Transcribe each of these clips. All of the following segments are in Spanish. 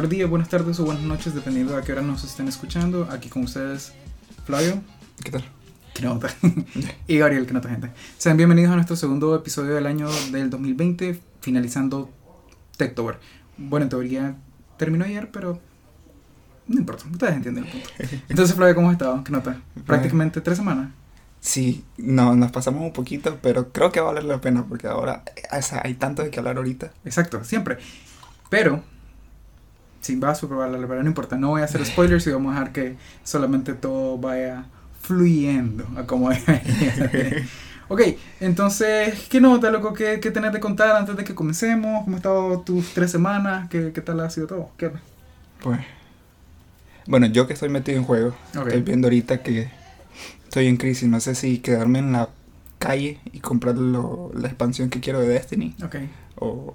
Buenos días, buenas tardes o buenas noches, dependiendo a qué hora nos estén escuchando. Aquí con ustedes, Flavio. ¿Qué tal? Que nota. y Gabriel, que nota gente. Sean bienvenidos a nuestro segundo episodio del año del 2020, finalizando Techtober. Bueno, en teoría terminó ayer, pero no importa, ustedes entienden el punto. Entonces, Flavio, ¿cómo has estado? ¿Qué nota? Prácticamente tres semanas. Sí, no, nos pasamos un poquito, pero creo que va a valer la pena porque ahora o sea, hay tanto de que hablar ahorita. Exacto, siempre. Pero, sí, va a superar la pena, no importa, no voy a hacer spoilers y vamos a dejar que solamente todo vaya fluyendo a como Ok, entonces, ¿qué nota, loco? ¿Qué, ¿Qué tenés de contar antes de que comencemos? ¿Cómo han estado tus tres semanas? ¿Qué, qué tal ha sido todo? ¿Qué? Pues, bueno, yo que estoy metido en juego, estoy viendo ahorita que estoy en crisis, no sé si quedarme en la calle y comprar lo- la expansión que quiero de Destiny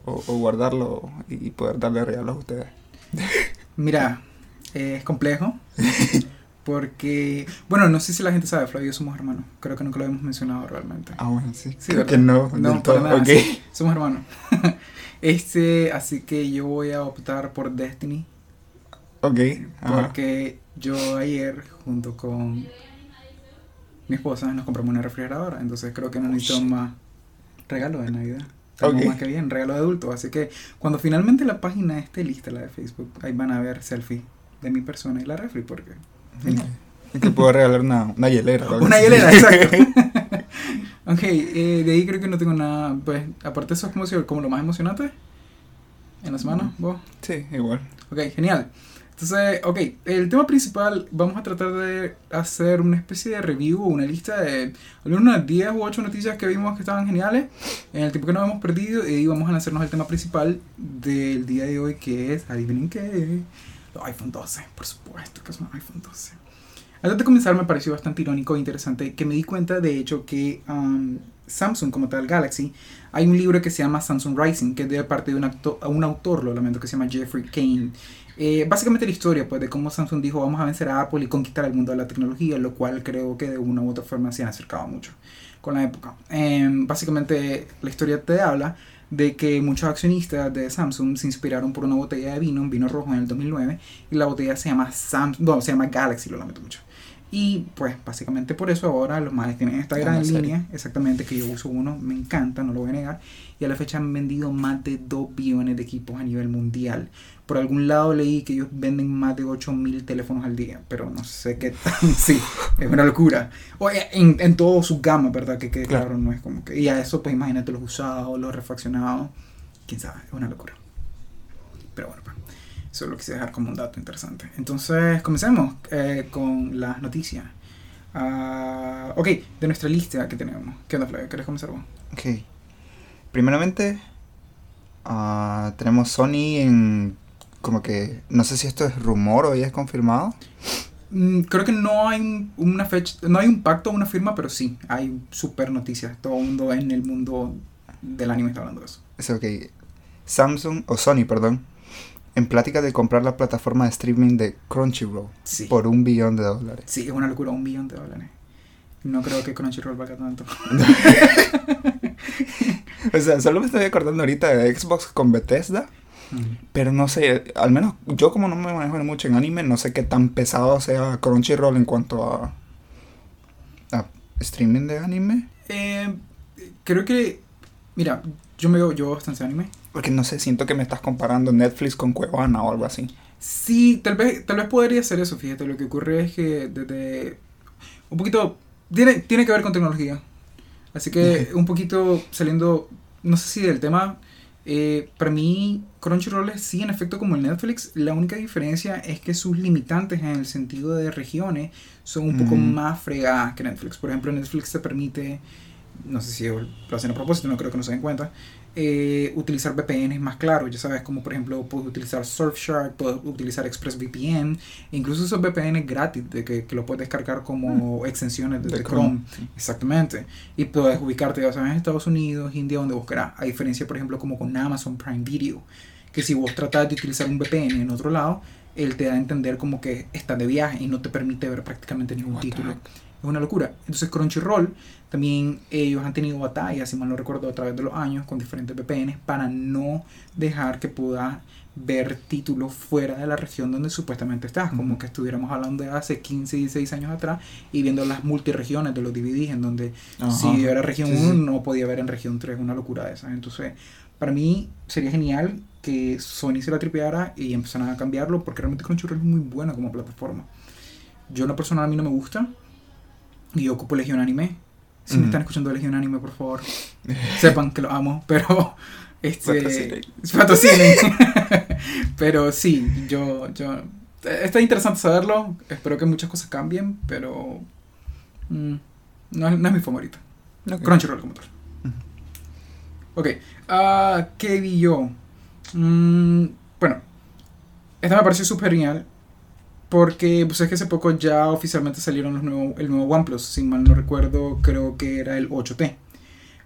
o- o guardarlo y poder darle regalos a ustedes. Mira, eh, es complejo. Porque, bueno, no sé si la gente sabe, Flavio y yo somos hermanos. Creo que nunca lo hemos mencionado realmente. Ah, bueno, sí. Sí, creo que no, No, para nada, ok. sí. Somos hermanos. este, así que yo voy a optar por Destiny. Ok. ajá. Porque yo ayer, junto con mi esposa, nos compramos una refrigeradora. Entonces creo que no necesito más regalo de Navidad. Estamos Ok. más que bien, regalo de adulto. Así que cuando finalmente la página esté lista, la de Facebook, ahí van a ver selfie de mi persona y la refri. Porque. Y Te puedo regalar una, una hielera. Una hielera, exacto. ok, eh, de ahí creo que no tengo nada. Pues, aparte, eso es como, si- como lo más emocionante en la semana. ¿Vos? Sí, igual. Ok, genial. Entonces, ok, el tema principal, vamos a tratar de hacer una especie de review una lista de algunas 10 u 8 noticias que vimos que estaban geniales en el tiempo que nos hemos perdido y vamos a lanzarnos al tema principal del día de hoy que es, adivinen qué, los iPhone 12, por supuesto que son iPhone 12. Antes de comenzar me pareció bastante irónico e interesante que me di cuenta de hecho que um, Samsung como tal, Galaxy, hay un libro que se llama Samsung Rising, que es de parte de un, acto- un autor, lo lamento, que se llama Jeffrey Kane. Eh, básicamente la historia pues, de cómo Samsung dijo vamos a vencer a Apple y conquistar el mundo de la tecnología, lo cual creo que de una u otra forma se han acercado mucho con la época. Eh, básicamente la historia te habla de que muchos accionistas de Samsung se inspiraron por una botella de vino, un vino rojo en el 2009, y la botella se llama Samsung, no, se llama Galaxy, lo lamento mucho. Y pues básicamente por eso ahora los males tienen esta gran línea, exactamente, que yo uso uno, me encanta, no lo voy a negar, y a la fecha han vendido más de 2 billones de equipos a nivel mundial. Por algún lado leí que ellos venden más de 8 mil teléfonos al día, pero no sé qué tan, sí, es una locura. O eh, en, en todas sus gamas, ¿verdad? Que, que claro. Claro. no es como que, y a eso pues imagínate los usados, los refaccionados, quién sabe, es una locura. Pero bueno, pues, eso lo quise dejar como un dato interesante. Entonces, comencemos eh, con las noticias. Ah, ok, de nuestra lista que tenemos. ¿Qué onda, Flavio? ¿Querés comenzar vos? Ok. Primeramente, ah, tenemos Sony en. Como que. No sé si esto es rumor o ya es confirmado. Mm, creo que no hay un- una fecha, no hay un pacto o una firma, pero sí, hay super noticias. Todo el mundo en el mundo del anime está hablando de eso. Es ok. Samsung, o Sony, perdón. En plática de comprar la plataforma de streaming de Crunchyroll Sí. por un billón de dólares. Sí, es una locura, un billón de dólares. No creo que Crunchyroll valga tanto. O sea, solo me estoy acordando ahorita de Xbox con Bethesda. Pero no sé, al menos yo como no me manejo mucho en anime, no sé qué tan pesado sea Crunchyroll en cuanto a, a streaming de anime. Eh, creo que, mira, yo me veo yo bastante anime. Porque no sé, siento que me estás comparando Netflix con Cuevana o algo así. Sí, tal vez, tal vez podría ser eso, fíjate. Lo que ocurre es que desde un poquito tiene, tiene que ver con tecnología. Así que un poquito saliendo, no sé si del tema, eh, para mí Crunchyroll es sí en efecto como el Netflix. La única diferencia es que sus limitantes en el sentido de regiones son un poco más fregadas que Netflix. Por ejemplo, Netflix te permite, no sé si lo hacen a propósito, no creo que no se den cuenta, eh, utilizar VPNs más claros, ya sabes, como por ejemplo puedes utilizar Surfshark, puedes utilizar ExpressVPN, e incluso esos VPN gratis de que, que lo puedes descargar como extensiones desde De Chrome. Chrome. Exactamente. Y puedes ubicarte, ya sabes, en Estados Unidos, India, donde vos querás. A diferencia, por ejemplo, como con Amazon Prime Video, que si vos tratás de utilizar un VPN en otro lado, él te da a entender como que está de viaje y no te permite ver prácticamente ningún What título. Es una locura. Entonces Crunchyroll también ellos han tenido batallas, si mal no recuerdo, a través de los años con diferentes VPNs para no dejar que puedas ver títulos fuera de la región donde supuestamente estás, como que estuviéramos hablando de hace 15, 16 años atrás y viendo las multiregiones de los DVDs en donde Ajá. si era región Sí, 1 sí. no podía ver en región 3, una locura de esas. Entonces, para mí sería genial que Sony se la tripeara y empezaran a cambiarlo porque realmente Crunchyroll es muy buena como plataforma. Yo en lo personal a mí no me gusta y yo ocupo Legion Anime. Si me Ujú. están escuchando de Legion Anime, por favor, sepan que lo amo, pero este Patrocinen. pero sí, yo yo está interesante saberlo. Espero que muchas cosas cambien, pero mm, no, es- no es mi favorito. Ok. Crunchyroll como tal. Ok, ah, ¿qué vi yo? Mm, bueno, esta me pareció súper genial porque pues es que hace poco ya oficialmente salieron los nuevos, el nuevo OnePlus, si mal no recuerdo, creo que era el 8T.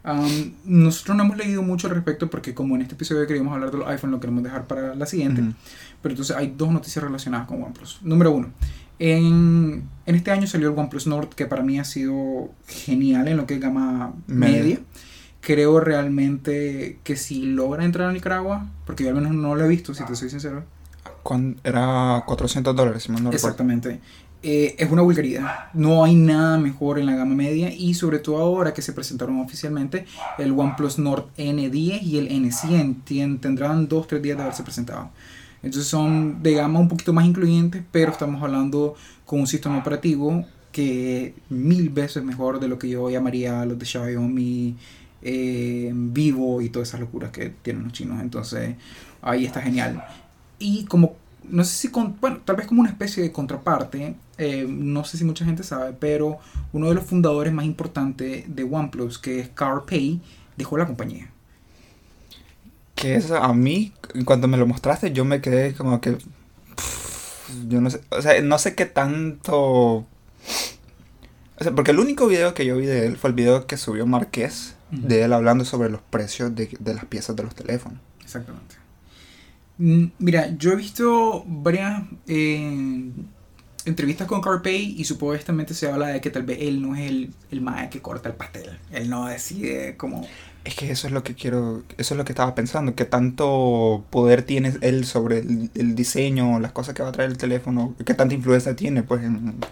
Am, nosotros no hemos leído mucho al respecto porque como en este episodio queríamos hablar de los iPhone, lo queremos dejar para la siguiente. Ujú. Pero entonces hay dos noticias relacionadas con OnePlus. Número uno, en, en este año salió el OnePlus Nord, que para mí ha sido genial en lo que es gama Media. media. Creo realmente que si logra entrar a Nicaragua, porque yo al menos no lo he visto, si te soy sincero. Era 400 dólares, si mal no. Exactamente. Eh, es una vulgaridad. No hay nada mejor en la gama media y sobre todo ahora que se presentaron oficialmente el OnePlus Nord N10 y el N100 tien- tendrán dos, tres días de haberse presentado. Entonces son de gama un poquito más incluyentes, pero estamos hablando con un sistema operativo que mil veces mejor de lo que yo llamaría los de Xiaomi, eh, Vivo y todas esas locuras que tienen los chinos. Entonces ahí está genial. Y como, no sé si, con, bueno, tal vez como una especie de contraparte, eh, no sé si mucha gente sabe, pero uno de los fundadores más importantes de OnePlus, que es Carl Pei, dejó la compañía. Que eso a mí, en cuanto me lo mostraste, yo me quedé como que. pff, Yo no sé. O sea, no sé qué tanto. O sea, porque el único video que yo vi de él fue el video que subió Marqués, de él hablando sobre los precios de, de las piezas de los teléfonos. Exactamente. Mm, Mira, yo he visto varias eh, entrevistas con Carpay y supuestamente se habla de que tal vez él no es el, el mae que corta el pastel. Él no decide cómo... Es que eso es lo que quiero, eso es lo que estaba pensando, que tanto poder tiene él sobre el, el diseño, las cosas que va a traer el teléfono, qué tanta influencia tiene, pues, en,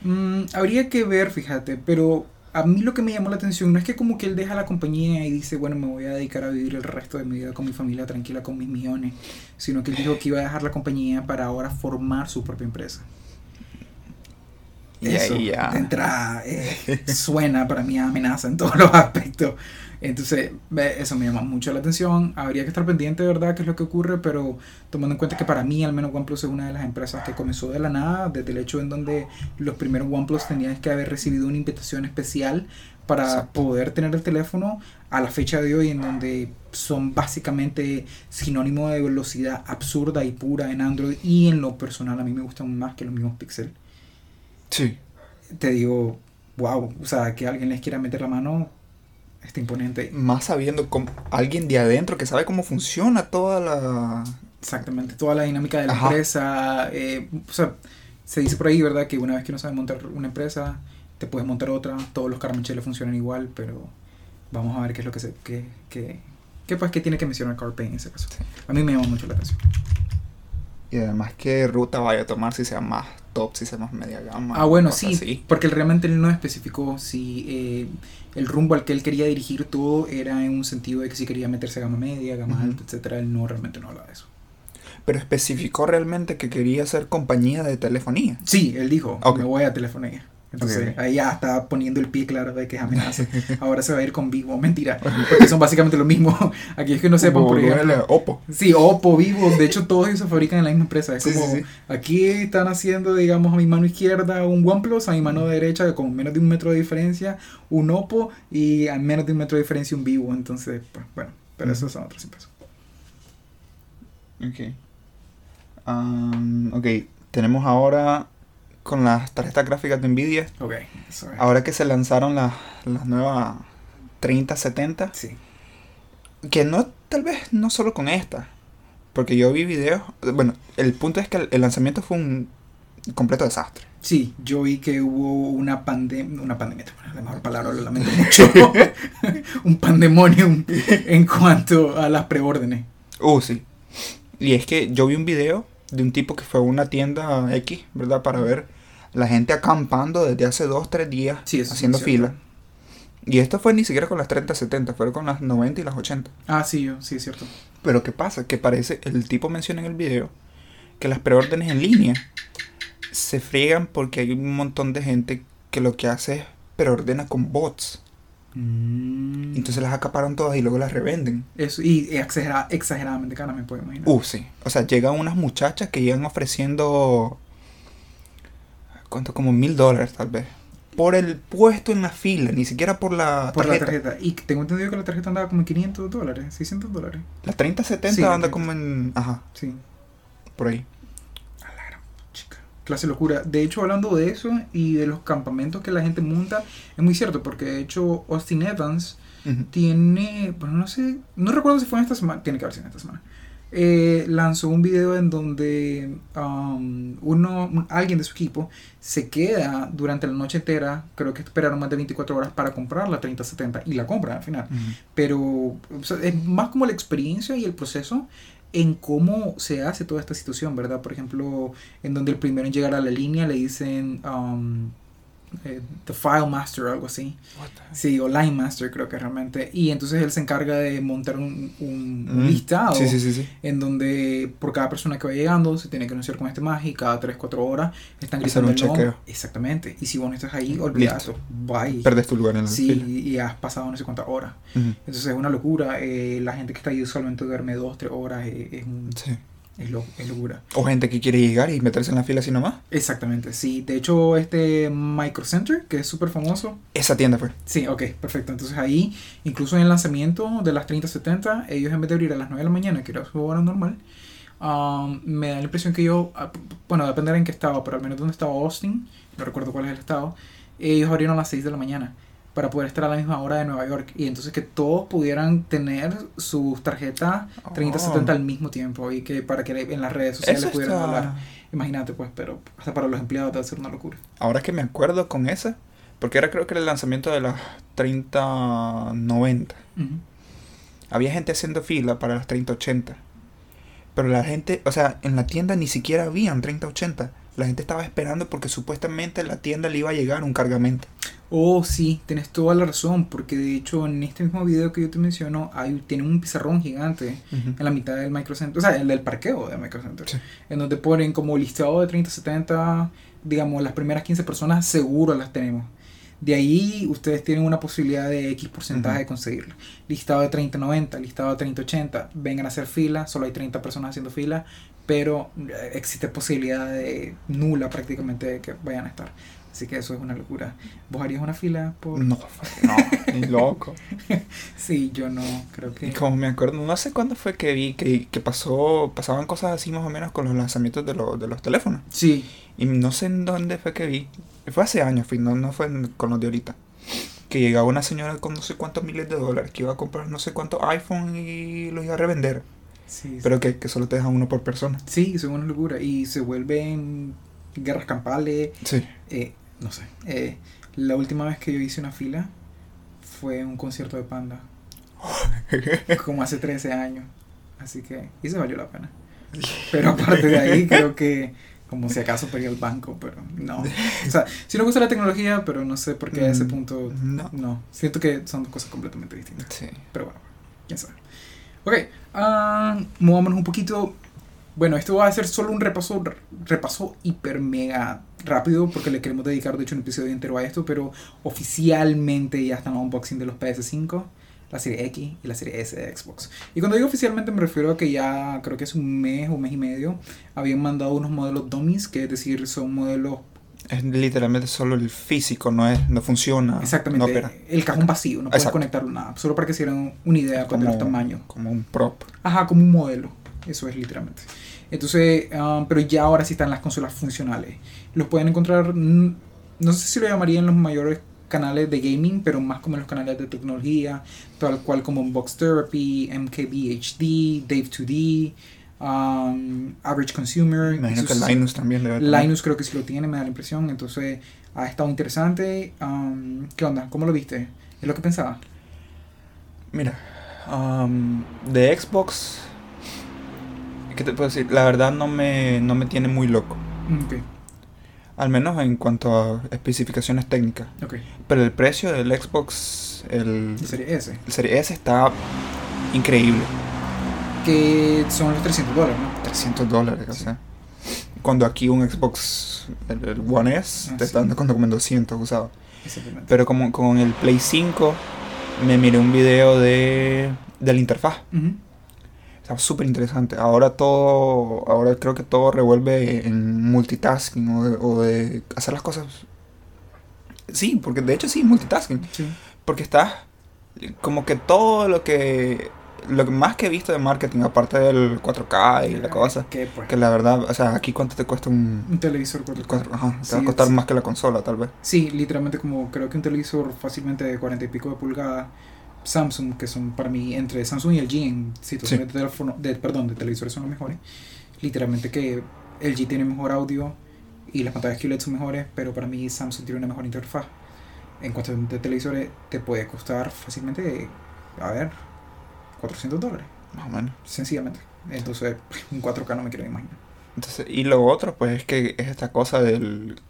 Mm, habría que ver, fíjate, pero a mí lo que me llamó la atención no es que como que él deja la compañía y dice, bueno, me voy a dedicar a vivir el resto de mi vida con mi familia tranquila, con mis millones, sino que él dijo que iba a dejar la compañía para ahora formar su propia empresa. Y Eso, ya. de entrada, eh, suena para mí a amenaza en todos los aspectos. Entonces, ve, eso me llama mucho la atención. Habría que estar pendiente de verdad qué es lo que ocurre, pero tomando en cuenta que para mí, al menos OnePlus es una de las empresas que comenzó de la nada, desde el hecho en donde los primeros OnePlus tenían que haber recibido una invitación especial para Exacto. poder tener el teléfono a la fecha de hoy, en donde son básicamente sinónimo de velocidad absurda y pura en Android. Y en lo personal, a mí me gustan más que los mismos Pixel Sí. te digo, wow, o sea, que alguien les quiera meter la mano, está imponente. Más sabiendo con alguien de adentro que sabe cómo funciona toda la... Exactamente, toda la dinámica de la Ajá. empresa, eh, o sea, se dice por ahí, ¿verdad? Que una vez que uno sabe montar una empresa, te puedes montar otra, todos los caramecheles funcionan igual, pero vamos a ver qué es lo que se, que, que, que, pues, que tiene que mencionar CarPay en ese caso. Sí. A mí me llama mucho la atención. Y además qué ruta vaya a tomar, si sea más top, si más media gama. Ah, bueno, sí, así. porque realmente él no especificó si eh, el rumbo al que él quería dirigir todo era en un sentido de que si quería meterse a gama media, gama alta, etcétera. Él no realmente no habla de eso. Pero especificó realmente que quería ser compañía de telefonía. Sí, él dijo, Ok. me voy a telefonía. Entonces ahí ya está poniendo el pie claro de que es amenaza. Ahora se va a ir con Vivo. Mentira, porque son básicamente lo mismo. Aquellos que no sepan, por el Oppo. Sí, Oppo, Vivo, de hecho todos ellos se fabrican en la misma empresa. Es Sí, como, sí, sí. aquí están haciendo, digamos, a mi mano izquierda un OnePlus, a mi mano derecha, con menos de un metro de diferencia, un Oppo, y a menos de un metro de diferencia un Vivo. Entonces, pues, bueno, pero Ujú. esos son otros impresos. Ok. Am, ok, tenemos ahora con las tarjetas gráficas de Nvidia. Ok, eso es. Ahora que se lanzaron las, las nuevas 3070. Sí. Que no, tal vez no solo con esta. Porque yo vi videos. Bueno, el punto es que el, el lanzamiento fue un completo desastre. Sí, yo vi que hubo una pandemia, una pandemia, la mejor palabra, lo lamento mucho, un pandemonium en cuanto a las preórdenes. Uh, sí. Y es que yo vi un video de un tipo que fue a una tienda X, ¿verdad? Para ver la gente acampando desde hace dos, tres días Sí, haciendo fila. Y esto fue ni siquiera con las 30, 70, fueron con las 90 y las 80. Ah, sí, yo, sí, es cierto. Pero ¿qué pasa? Que parece, el tipo menciona en el video que las preórdenes en línea se friegan porque hay un montón de gente que lo que hace es preordena con bots. Mm. Entonces las acaparan todas y luego las revenden. Eso, y exagera- exageradamente caras, me puedo imaginar. Uh, sí. O sea, llegan unas muchachas que llegan ofreciendo. ¿Cuánto? Como mil dólares, tal vez. Por el puesto en la fila, ni siquiera por la por tarjeta. la tarjeta. Y tengo entendido que la tarjeta andaba como en 500 dólares, 600 dólares. La 3070 Sí, anda 30. como en. Ajá, Sí. por ahí. A la gran chica. Clase locura. De hecho, hablando de eso y de los campamentos que la gente monta, es muy cierto, porque de hecho Austin Evans Ujú. tiene, bueno, no sé, no recuerdo si fue en esta semana, tiene que haber sido en esta semana. Eh, lanzó un video en donde um, uno, un- alguien de su equipo se queda durante la noche entera, creo que esperaron más de 24 horas para comprar la 3070 y la compran al final. Ujú. Pero o sea, es más como la experiencia y el proceso en cómo se hace toda esta situación, ¿verdad? Por ejemplo, en donde el primero en llegar a la línea le dicen um, eh, The File Master o algo así. Sí, o Line Master creo que realmente. Y entonces él se encarga de montar un, un Mm. listado Sí, sí, sí, sí. en donde por cada persona que va llegando se tiene que anunciar con este más y cada 3, 4 horas están gritando un el nombre. chequeo. Exactamente. Y si vos no estás ahí, olvídate. Bye. Perdes tu lugar en la Sí, fila. y has pasado no sé cuántas horas. Entonces es una locura. eh, la gente que está ahí usualmente duerme 2, 3 horas. eh, es, un- Sí. Es, lo- es locura. O gente que quiere llegar y meterse en la fila así nomás. Exactamente, sí. De hecho, este Micro Center, que es súper famoso. Esa tienda fue. Sí, ok, perfecto. Entonces ahí, incluso en el lanzamiento de las 3070, ellos en vez de abrir a las 9 de la mañana, que era su hora normal, um, me da la impresión que yo, ah, bueno, depende en qué estado, pero al menos donde estaba Austin, no recuerdo cuál es el estado, ellos abrieron a las 6 de la mañana para poder estar a la misma hora de Nueva York y entonces que todos pudieran tener sus tarjetas 3070 Oh. al mismo tiempo y que para que en las redes sociales Eso pudieran está- hablar. Imagínate pues, pero hasta para los empleados debe ser una locura. Ahora que me acuerdo con esa, porque era creo que era el lanzamiento de las 3090. Ujú. Había gente haciendo fila para las 3080. Pero la gente, o sea, en la tienda ni siquiera habían 3080. La gente estaba esperando porque supuestamente en la tienda le iba a llegar un cargamento. Oh, sí, tienes toda la razón, porque de hecho en este mismo video que yo te menciono, hay, tienen un pizarrón gigante en la mitad del microcenter, o sea, el del parqueo del microcenter, Sí. en donde ponen como listado de 30-70, digamos, las primeras 15 personas seguro las tenemos. De ahí ustedes tienen una posibilidad de X porcentaje de conseguirlo. Listado de 30-90, listado de 30-80, vengan a hacer fila, solo hay 30 personas haciendo fila, pero eh, existe posibilidad de nula prácticamente de que vayan a estar. Así que eso es una locura. ¿Vos harías una fila por...? No, no, ni loco. Sí, yo no, creo que... Y como me acuerdo, no sé cuándo fue que vi que, que pasó, pasaban cosas así más o menos con los lanzamientos de, los de los teléfonos. Sí, Y no sé en dónde fue que vi. Fue hace años, no, no fue con los de ahorita. Que llegaba una señora con no sé cuántos miles de dólares que iba a comprar no sé cuántos iPhone y los iba a revender. sí. Pero que, que solo te dejan uno por persona. Sí, son una locura. Y se vuelven guerras campales. Sí. eh, no sé. eh, la última vez que yo hice una fila fue un concierto de Panda. Como hace 13 años. Así que... Y se valió la pena. Pero aparte de ahí, creo que... Como si acaso pedí el banco, pero no. O sea, sí nos gusta la tecnología, pero no sé por qué a ese Mm, punto... no. No. Siento que son dos cosas completamente distintas. Sí. Pero bueno, quién sabe. Ok, ah, movámonos un poquito. Bueno, esto va a ser solo un repaso, repaso hiper mega rápido porque le queremos dedicar de hecho un episodio entero a esto, pero oficialmente ya están unboxing de los PS5, la serie X y la serie S de Xbox. Y cuando digo oficialmente me refiero a que ya creo que es un mes o un mes y medio habían mandado unos modelos dummies, que es decir, son modelos Es literalmente solo el físico, no es, no funciona. exactamente No opera. el cajón vacío, no puedes Exacto. conectarlo nada, solo para que se dieran una idea pues, de los tamaños. Como un prop. Ajá, como un modelo. Eso es literalmente. Entonces, um, pero ya ahora sí están las consolas funcionales. Los pueden encontrar, mm, no sé si lo llamarían los mayores canales de gaming, pero más como en los canales de tecnología, tal cual como Box Therapy, MKBHD, Dave2D, um, Average Consumer. Me imagino que Linus también tener. Linus creo que sí lo tiene, me da la impresión. Entonces ha estado interesante. Um, ¿Qué onda? ¿Cómo lo viste? ¿Es lo que pensaba? Mira, um, de Xbox, ¿qué te puedo decir? La verdad no me, no me tiene muy loco. Al menos en cuanto a especificaciones técnicas. ok. Pero el precio del Xbox, el, La serie S. el Serie S está increíble. Que son los 300 dólares, ¿no? 300 dólares, o sea. Cuando aquí un Xbox, el, el One S, Ah, te sí. están dando como en 200 usado. Exactamente. Pero como con el Play 5, me miré un video de, de la interfaz. Ujú. Está súper interesante. Ahora todo, ahora creo que todo revuelve en multitasking o de, o de hacer las cosas. Sí, porque de hecho sí, multitasking. Sí. Porque estás como que todo lo que, lo más que he visto de marketing, aparte del 4K y la cosa, Que pues. que la verdad, o sea, aquí cuánto te cuesta un... Un televisor 4K. cuatro- ajá, te Sí, va a costar más que la consola, tal vez. Sí, literalmente como creo que un televisor fácilmente de 40 y pico de pulgadas Samsung, que son para mí entre Samsung y el G en situaciones de teléfono, de, perdón, de televisores son los mejores. Literalmente que el G tiene mejor audio y las pantallas QLED son mejores, pero para mí Samsung tiene una mejor interfaz. En cuestión de televisores te puede costar fácilmente, a ver, 400 dólares, Más o menos. sencillamente. Entonces, un 4K no me quiero imaginar. Entonces, y lo otro, pues es que es esta cosa del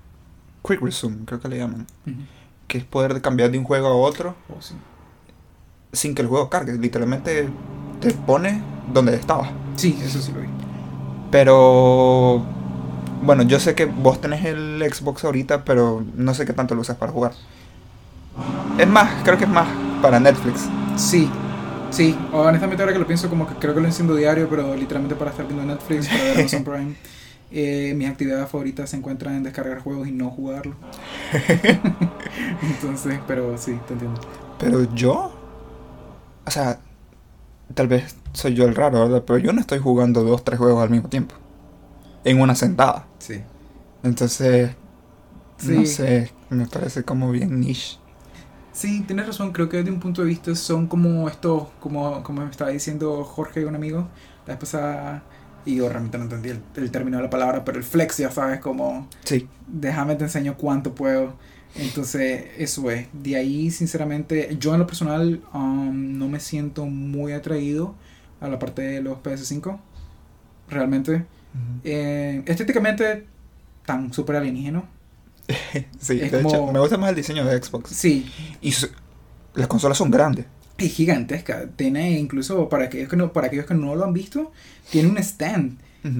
Quick Resume, creo que le llaman. Que es poder cambiar de un juego a otro Oh, sí. Sin que el juego cargue. Literalmente te pone donde estabas. sí, eso sí lo vi. Pero bueno, yo sé que vos tenés el Xbox ahorita, pero no sé qué tanto lo usas para jugar. Es más, creo que es más para Netflix. Sí, sí. Honestamente ahora que lo pienso como que creo que lo enciendo diario, pero literalmente para estar viendo Netflix, para ver Amazon Prime. Eh, mis actividades favoritas se encuentran en descargar juegos y no jugarlos. Entonces, pero sí, te entiendo. Pero yo, o sea, tal vez soy yo el raro, ¿verdad? Pero yo no estoy jugando dos, tres juegos al mismo tiempo. En una sentada. Sí. Entonces, no Sí. sé, me parece como bien niche. Sí, tienes razón, creo que desde un punto de vista son como estos, como, como me estaba diciendo Jorge, un amigo, la vez pasada, y yo realmente no entendí el, el término de la palabra, pero el flex, ya sabes, como Sí, déjame te enseño cuánto puedo. Entonces, eso es. De ahí, sinceramente, yo en lo personal um, no me siento muy atraído a la parte de los PS5. Realmente. Eh, estéticamente, tan súper alienígeno. sí, Es de hecho, como- me gusta más el diseño de Xbox. Sí, Y su- las consolas son grandes. es gigantesca. Tiene incluso, para aquellos que no, para aquellos que no lo han visto, tiene un stand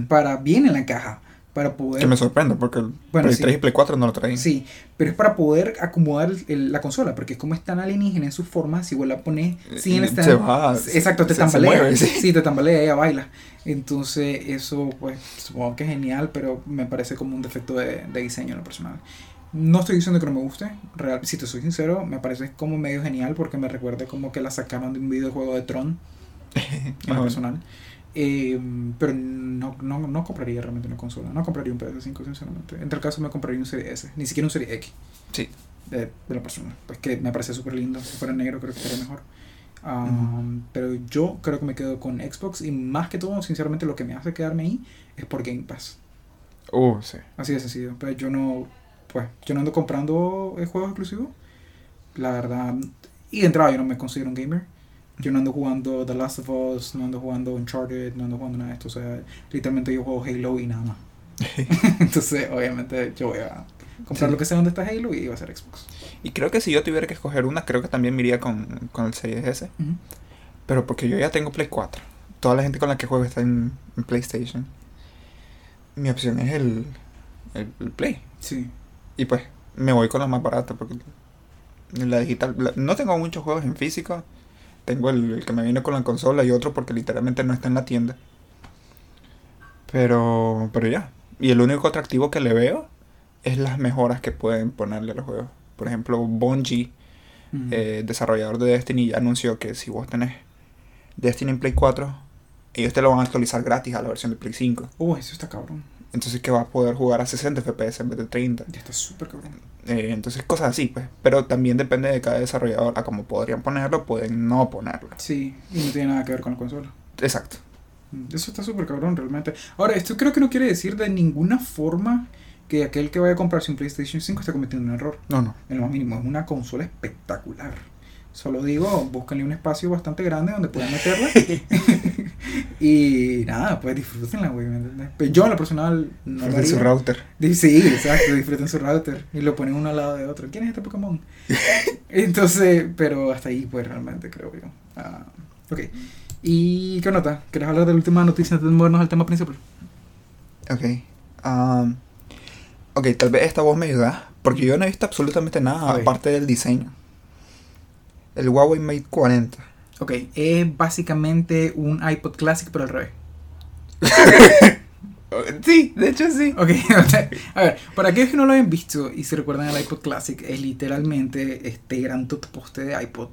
para bien en la caja. Para poder Que me sorprende porque el Bueno, Play sí. 3 y Play 4 no lo traen. Sí, pero es para poder acomodar el- la consola, porque como es tan alienígena en su forma, si vos la pones sin el Eh, Se stand, va, exacto, te se- se tambalea, mueve, sí. sí. te tambalea, ella baila. Entonces, eso, pues, supongo que es genial, pero me parece como un defecto de, de diseño en lo personal. No estoy diciendo que no me guste, real, si te soy sincero, me parece como medio genial porque me recuerda como que la sacaron de un videojuego de Tron, en lo personal. Eh, pero no, no, no compraría realmente una consola, no compraría un PS5 sinceramente. En tal caso me compraría un Serie S, ni siquiera un Serie X Sí. de, de la persona. Pues que me parece súper lindo. Si fuera negro creo que estaría mejor. Um, Pero yo creo que me quedo con Xbox y más que todo, sinceramente, lo que me hace quedarme ahí es por Game Pass. Uh, sí. Así de sencillo. Pues yo no, pues, yo no ando comprando eh, juegos exclusivos. La verdad. Y de entrada yo no me considero un gamer. Yo no ando jugando The Last of Us, no ando jugando Uncharted, no ando jugando nada de esto. O sea, literalmente yo juego Halo y nada más. Entonces, obviamente, yo voy a comprar Sí. lo que sea donde está Halo y va a ser Xbox. Y creo que si yo tuviera que escoger una, creo que también me iría con, con el Series S. Pero porque yo ya tengo Play 4. Toda la gente con la que juego está en, en PlayStation. Mi opción es el, el, el Play. Sí. Y pues me voy con la más barata porque la digital... la- no tengo muchos juegos en físico. Tengo el, el que me viene con la consola y otro porque literalmente no está en la tienda. Pero, pero ya. Y el único atractivo que le veo es las mejoras que pueden ponerle a los juegos. Por ejemplo, Bungie, eh, desarrollador de Destiny, ya anunció que si vos tenés Destiny en Play 4, ellos te lo van a actualizar gratis a la versión de Play 5. Oh, eso está cabrón. Entonces que vas a poder jugar a 60 FPS en vez de 30. Ya está súper cabrón. Eh, entonces cosas así, pues. Pero también depende de cada desarrollador. A como podrían ponerlo, pueden no ponerlo. Sí, y no tiene nada que ver con la consola. Exacto. Eso está súper cabrón, realmente. Ahora, esto creo que no quiere decir de ninguna forma que aquel que vaya a comprarse un PlayStation 5 esté cometiendo un error. No, no. En lo más mínimo, es una consola espectacular. Solo digo, búsquenle un espacio bastante grande donde puedan meterla. y nada, pues disfrútenla, güey. ¿me entiendes? Pero yo, en lo personal, no de su router. Sí, exacto, disfruten su router y lo ponen uno al lado de otro. ¿Quién es este Pokémon? Entonces, pero hasta ahí, pues realmente creo yo. Ah, ok. ¿Y qué nota? ¿Quieres hablar de la última noticia antes de movernos al tema principal? Ok. am, ok, tal vez esta voz me ayuda. Porque yo no he visto absolutamente nada aparte del diseño. El Huawei Mate 40. Ok, es básicamente un iPod Classic, pero al revés. Sí, de hecho sí. Ok, a ver, para aquellos que no lo hayan visto y se recuerdan el iPod Classic, es literalmente este gran poste de iPod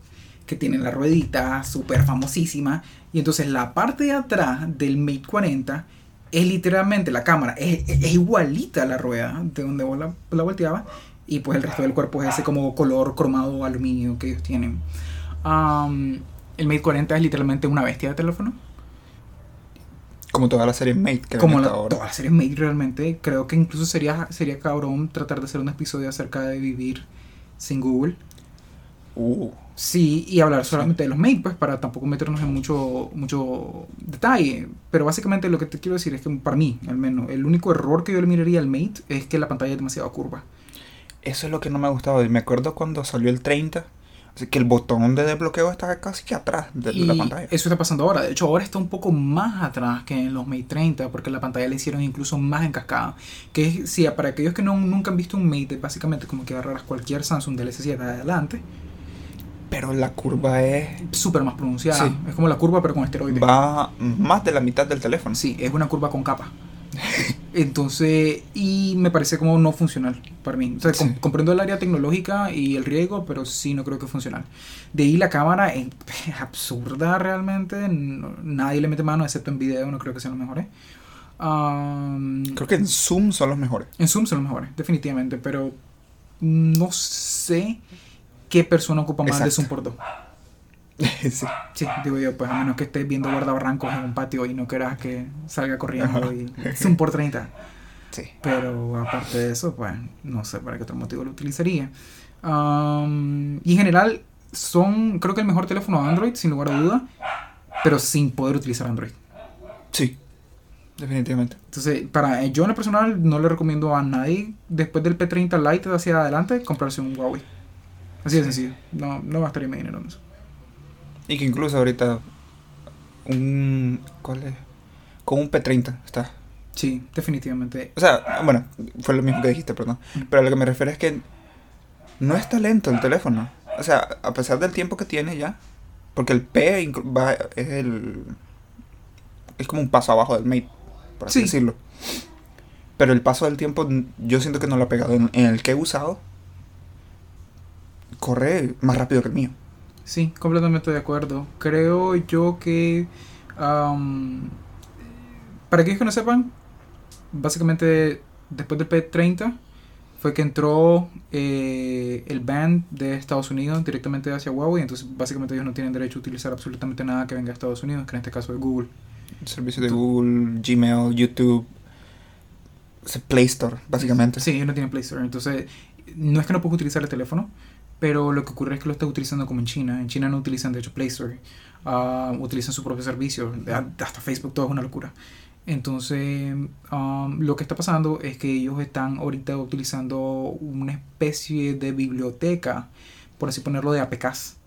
que tiene la ruedita súper famosísima. Y entonces la parte de atrás del Mate 40 es literalmente la cámara, es, es- es igualita a la rueda de donde vos la, la volteabas. Y pues el resto del cuerpo es ese como color cromado aluminio que ellos tienen. Am, el Mate 40 es literalmente una bestia de teléfono. Como toda la serie Mate que como la, ahora. toda la serie Mate realmente. Creo que incluso sería, sería cabrón tratar de hacer un episodio acerca de vivir sin Google. Uh, Sí, y hablar solamente de los Mate, pues para tampoco meternos en mucho, mucho detalle. Pero básicamente lo que te quiero decir es que para mí, al menos, el único error que yo le miraría al Mate es que la pantalla es demasiado curva. eso es lo que no me ha gustado. Y me acuerdo cuando salió el 30. Así que el botón de desbloqueo está casi que atrás de Y la pantalla. eso está pasando ahora. De hecho, ahora está un poco más atrás que en los Mate 30, porque la pantalla le hicieron incluso más en cascada. Que es, sí, para aquellos que no, nunca han visto un Mate, básicamente como que agarras cualquier Samsung del S7 adelante, Pero la curva es. súper más pronunciada. Sí. Es como la curva, pero con esteroides. Va más de la mitad del teléfono. Sí, es una curva con capa. Entonces, y me parece como no funcional para mí. O sea, Sí. comprendo el área tecnológica y el riesgo, pero sí no creo que funcional. De ahí la cámara es, absurda realmente. no- nadie le mete mano, excepto en video, no creo que sean los mejores. Am, Creo que en Zoom son los mejores. en Zoom son los mejores, definitivamente, pero no sé qué persona ocupa más de Exacto. Zoom por dos. sí. Sí, digo yo, pues a menos que estés viendo guardabarrancos en un patio y no quieras que salga corriendo y Zoom por 30. Sí. Pero aparte de eso, pues no sé para qué otro motivo lo utilizaría. Am, y en general son, creo que el mejor teléfono Android, sin lugar a duda, pero sin poder utilizar Android. Sí. Definitivamente. Entonces, para yo en lo personal no le recomiendo a nadie después del P30 Lite hacia adelante comprarse un Huawei. Así de sencillo. No, no gastaría mi dinero en eso. Y que incluso ahorita. Un. ¿Cuál es? Con un P30 está. Sí, definitivamente. O sea, bueno, fue lo mismo que dijiste, perdón. Pero a lo que me refiero es que no está lento el teléfono. O sea, a pesar del tiempo que tiene ya, porque el P va, es el. Es como un paso abajo del Mate, por así Sí. decirlo. Pero el paso del tiempo, yo siento que no lo ha pegado. En, en el que he usado, corre más rápido que el mío. Sí, completamente de acuerdo. Creo yo que am, para aquellos que no sepan, básicamente después del P30 fue que entró eh, el ban de Estados Unidos directamente hacia Huawei, entonces básicamente ellos no tienen derecho a utilizar absolutamente nada que venga de Estados Unidos, que en este caso es Google. Servicio de Google, Gmail, YouTube, Play Store, básicamente. Sí, ellos no tienen Play Store, entonces no es que no puedas utilizar el teléfono, pero lo que ocurre es que lo estás utilizando como en China. En China no utilizan de hecho Play Store, ah, utilizan su propio servicio, hasta Facebook todo es una locura. Entonces, um, lo que está pasando es que ellos están ahorita utilizando una especie de biblioteca, por así ponerlo, de APKs,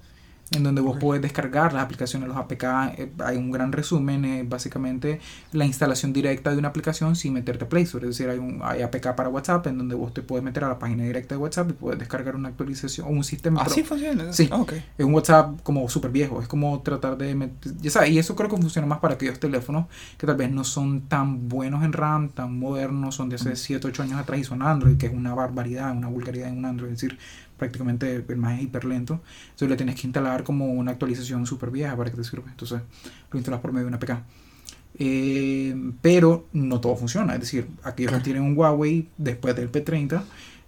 en donde vos Ok. podés descargar las aplicaciones, los APK. eh, hay un gran resumen, eh, básicamente la instalación directa de una aplicación sin meterte a Play Store. Es decir, hay un hay APK para WhatsApp en donde vos te puedes meter a la página directa de WhatsApp y puedes descargar una actualización o un sistema. Así funciona. Sí. Ah, ok. Es un WhatsApp como súper viejo. Es como tratar de. Ya sabes, y eso creo que funciona más para aquellos teléfonos que tal vez no son tan buenos en RAM, tan modernos, son de hace 7, 8 años atrás y son Android, que es una barbaridad, una vulgaridad en un Android. Es decir, prácticamente el más es hiper lento. Entonces le tienes que instalar como una actualización súper vieja para que te sirva. Entonces lo instalas por medio de una APK. Eh, pero no todo funciona. Es decir, aquellos Claro. que tienen un Huawei después del P30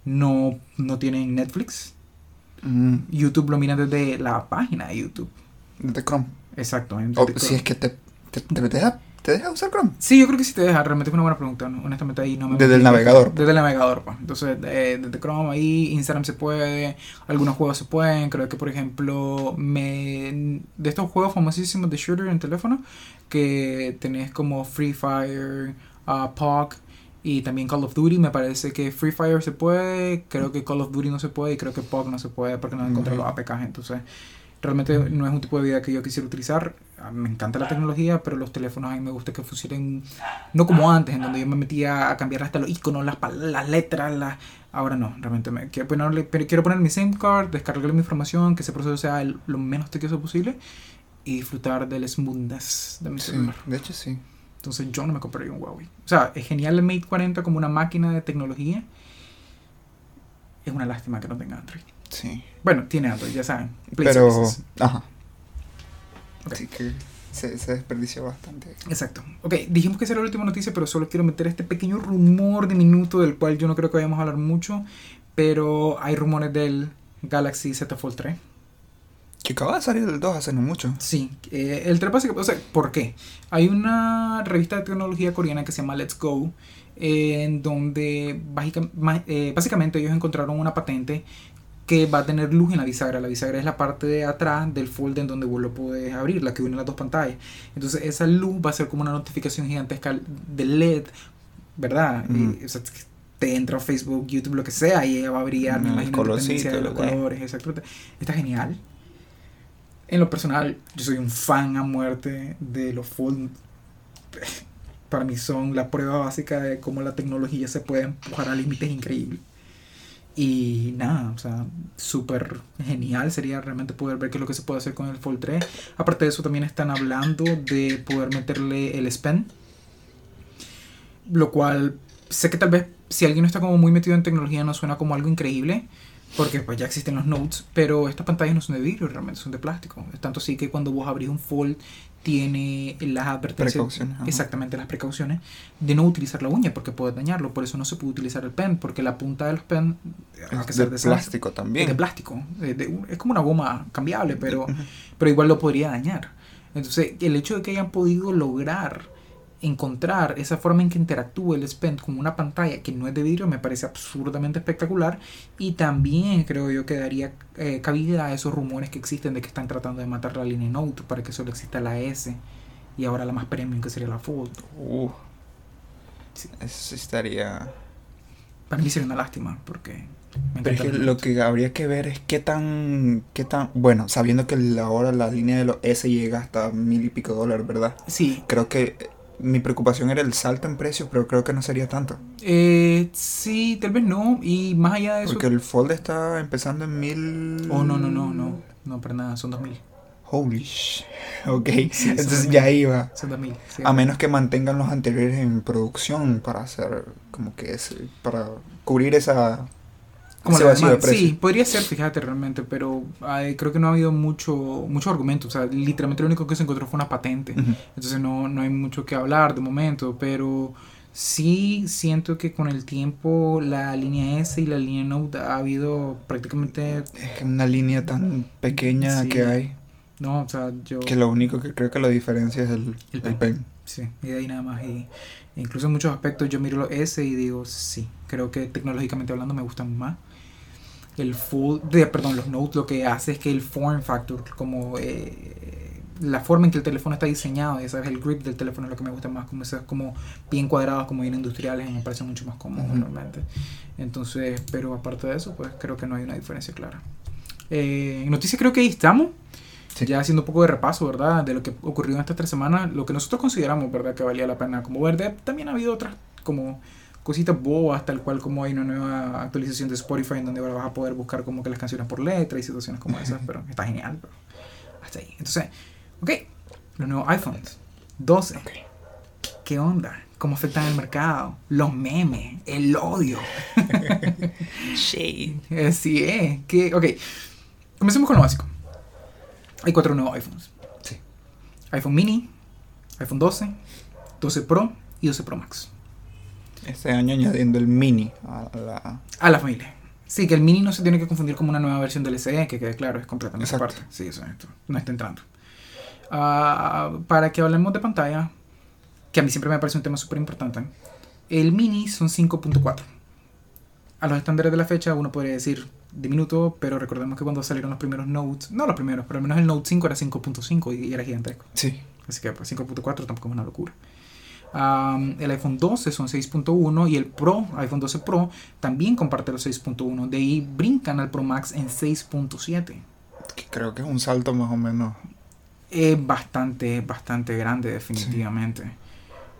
no, no tienen Netflix. Mm, YouTube lo miran desde la página de YouTube. de Chrome. Exacto. O desde si es que te, te, te metes a ¿Te deja usar Chrome? Sí, yo creo que sí te deja. Realmente es una buena pregunta. ¿no? Honestamente ahí no me... Desde el navegador. Desde el navegador, pues. Entonces, eh, desde Chrome ahí, Instagram se puede, algunos juegos se pueden. Creo que, por ejemplo, me de estos juegos famosísimos de shooter en teléfono, que tenés como Free Fire, uh, POG y también Call of Duty. Me parece que Free Fire se puede, creo que Call of Duty no se puede y creo que POG no se puede porque no encontré los APKs. Entonces, realmente no es un tipo de vida que yo quisiera utilizar. Me encanta la tecnología, pero los teléfonos a mí me gusta que funcionen no como antes, en donde yo me metía a cambiar hasta los iconos, las, las letras, las... Ahora no, realmente me quiero ponerle, quiero poner mi SIM card, descargarle mi información, que ese proceso sea el- lo menos tequioso posible y disfrutar del smoothness de mi Sí, celular. de hecho sí. Entonces yo no me compraría un Huawei. O sea, es genial el Mate 40 como una máquina de tecnología. Es una lástima que no tenga Android. Sí. Bueno, tiene Android, ya saben. Play Pero, Services. ajá. Así que se, se desperdició bastante. Exacto. Ok, dijimos que esa era la última noticia, pero solo quiero meter este pequeño rumor de minuto del cual yo no creo que vayamos a hablar mucho. Pero hay rumores del Galaxy Z Fold 3. Que acaba de salir el 2 hace no mucho. Sí, eh, el 3 básicamente, o sea, ¿por qué? Hay una revista de tecnología coreana que se llama Let's Go, eh, en donde básica- eh, básicamente ellos encontraron una patente que va a tener luz en la bisagra. La bisagra es la parte de atrás del fold en donde vos lo puedes abrir, la que une las dos pantallas. Entonces esa luz va a ser como una notificación gigantesca de LED, ¿verdad? Eh, o sea, te entra a Facebook, YouTube, lo que sea, y ella va a brillar, Mm, imagino, de los colores, exacto. Está genial. En lo personal, yo soy un fan a muerte de los Fold. Para mí son la prueba básica de cómo la tecnología se puede empujar a límites increíbles. Y nada, o sea, súper genial sería realmente poder ver qué es lo que se puede hacer con el Fold 3. Aparte de eso, también están hablando de poder meterle el S Pen. Lo cual, sé que tal vez si alguien no está como muy metido en tecnología no suena como algo increíble. Porque pues ya existen los notes, pero estas pantallas no son de vidrio, realmente son de plástico. Es tanto así que cuando vos abrís un fold tiene las advertencias, Precauciones, exactamente las precauciones de no utilizar la uña porque puede dañarlo. Por eso no se puede utilizar el pen, porque la punta de los pen, Es pesar de ser- plástico es también. de plástico. de- de- es como una goma cambiable, pero, pero igual lo podría dañar. Entonces, el hecho de que hayan podido lograr encontrar esa forma en que interactúa el S Pen con una pantalla que no es de vidrio me parece absurdamente espectacular y también creo yo que daría eh, cabida a esos rumores que existen de que están tratando de matar la línea Note para que solo exista la S y ahora la más premium que sería la Fold. Uh, eso estaría... Para mí sería una lástima porque me Pero es que lo que habría que ver es qué tan, qué tan, bueno, sabiendo que ahora la línea de los S llega hasta mil y pico dólares, ¿verdad? Sí, Creo que mi preocupación era el salto en precio, pero creo que no sería tanto. eh, sí, tal vez no y más allá de eso... Porque el Fold está empezando en mil... Oh, no, no, no, no, no, para nada, son 2000. Holy sh... Ok, Sí, entonces ya iba. Son 2000. sí. A menos que mantengan los anteriores en producción para hacer como que es, para cubrir esa... Como la vacío de precio. Sí, podría ser, fíjate, realmente, pero ay, creo que no ha habido mucho, mucho argumento. O sea, literalmente lo único que se encontró fue una patente. Entonces no, no hay mucho que hablar de momento, pero sí siento que con el tiempo la línea S y la línea Note ha habido prácticamente... Es que una línea tan pequeña Sí. que hay, No, o sea, yo... que lo único que creo que lo diferencia es el, El pen. Sí, y de ahí nada más. Y incluso en muchos aspectos yo miro los S y digo, sí, creo que tecnológicamente hablando me gustan más. El full, de, perdón, los Note lo que hace es que el form factor, como eh, la forma en que el teléfono está diseñado, ya sabes, el grip del teléfono es lo que me gusta más, como esos como bien cuadrados, como bien industriales, me parece mucho más cómodo Ujú. realmente. Entonces, pero aparte de eso, pues creo que no hay una diferencia clara. Eh, en noticias creo que ahí estamos. Sí. Ya haciendo un poco de repaso, ¿verdad? De lo que ocurrió en estas tres semanas, lo que nosotros consideramos, ¿verdad? Que valía la pena como ver. También ha habido otras como cositas bobas, tal cual como hay una nueva actualización de Spotify en donde ahora vas a poder buscar como que las canciones por letra y situaciones como esas, pero está genial, pero hasta ahí. Entonces, ok, los nuevos iPhones 12. ¿Qué onda? ¿Cómo afectan el mercado? Los memes, el odio. Shade. Así es. Que, ok, comencemos con lo básico. Hay cuatro nuevos iPhones. Sí. iPhone mini, iPhone 12, 12 Pro y 12 Pro Max. Este año añadiendo el mini a la... A la familia. Sí, que el mini no se tiene que confundir como una nueva versión del SE, que quede claro, es completamente Exacto. aparte. Sí, eso esto no está entrando. Ah, para que hablemos de pantalla, que a mí siempre me parece un tema súper importante. El mini son 5.4. A los estándares de la fecha uno podría decir diminuto, pero recordemos que cuando salieron los primeros Notes, no los primeros, pero al menos el Note 5 era 5.5 y era gigantesco. Sí. Así que pues, 5.4 tampoco es una locura. Um, el iPhone 12 son 6.1 y el Pro, iPhone 12 Pro, también comparte los 6.1. De ahí brincan al Pro Max en 6.7. Creo que es un salto más o menos. Es bastante, bastante grande, definitivamente. Sí.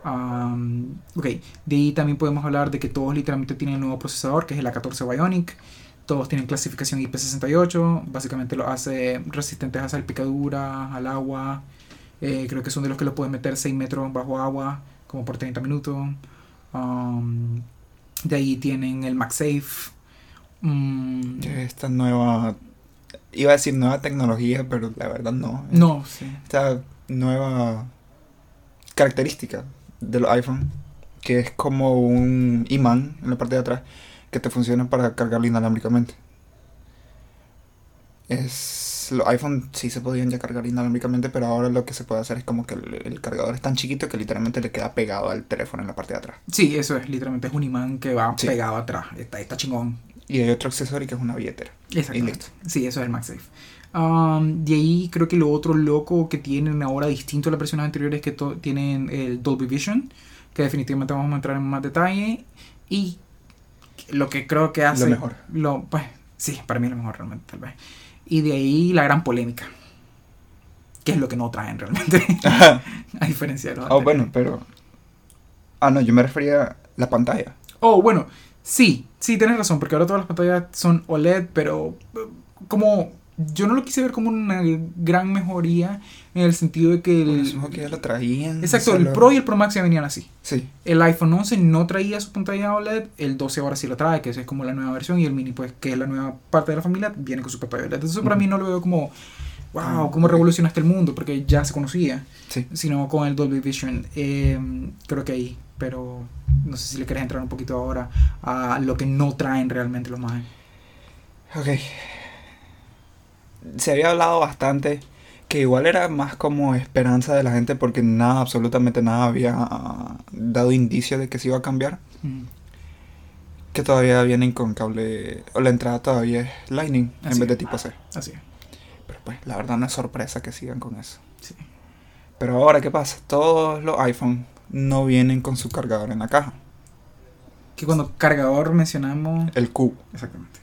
Um, ok, de ahí también podemos hablar de que todos literalmente tienen el nuevo procesador, que es el A14 Bionic. Todos tienen clasificación IP68, básicamente lo hace resistentes a salpicadura, al agua. Eh, creo que son de los que lo pueden meter 6 metros bajo agua como por 30 minutos. Um, de ahí tienen el MagSafe. Um, Esta nueva, iba a decir nueva tecnología, pero la verdad no. No, sí. Esta nueva característica de los iPhone, que es como un imán en la parte de atrás, que te funciona para cargarlo inalámbricamente. Es, los iPhone sí se podían ya cargar inalámbricamente, pero ahora lo que se puede hacer es como que el, el, cargador es tan chiquito que literalmente le queda pegado al teléfono en la parte de atrás. Sí, eso es, literalmente es un imán que va sí. pegado atrás, está, está chingón. Y hay otro accesorio que es una billetera. Exacto. Sí, eso es el MagSafe. Um, de ahí creo que lo otro loco que tienen ahora distinto a las versiones anteriores es que tienen el Dolby Vision, que definitivamente vamos a entrar en más detalle. Y lo que creo que hace... Lo mejor. Lo, pues, sí, para mí lo mejor realmente, tal vez. Y de ahí la gran polémica. Que es lo que no traen realmente. a diferencia de los Oh, bueno, pero... Ah, no, yo me refería a la pantalla. Oh, bueno, sí, sí, tienes razón, porque ahora todas las pantallas son OLED, pero como yo no lo quise ver como una gran mejoría en el sentido de que el eso que ya lo traían exacto el lo... Pro y el Pro Max ya venían así. Sí. El iPhone 11 no traía su pantalla OLED el 12 ahora sí lo trae que es como la nueva versión y el mini pues que es la nueva parte de la familia viene con su pantalla OLED. Entonces para uh -huh. mí no lo veo como wow cómo revolucionaste el mundo porque ya se conocía sí. sino con el Dolby Vision. Eh, creo que ahí pero no sé si le quieres entrar un poquito ahora a lo que no traen realmente los más. Ok se había hablado bastante que igual era más como esperanza de la gente porque nada, absolutamente nada había uh, dado indicio de que se iba a cambiar. Mm. Que todavía vienen con cable, o la entrada todavía es Lightning Así en vez de tipo C. Así es. Pero pues la verdad no es sorpresa que sigan con eso. Sí. Pero ahora, ¿qué pasa? Todos los iPhone no vienen con su cargador en la caja. Que cuando cargador mencionamos... El Q. Exactamente.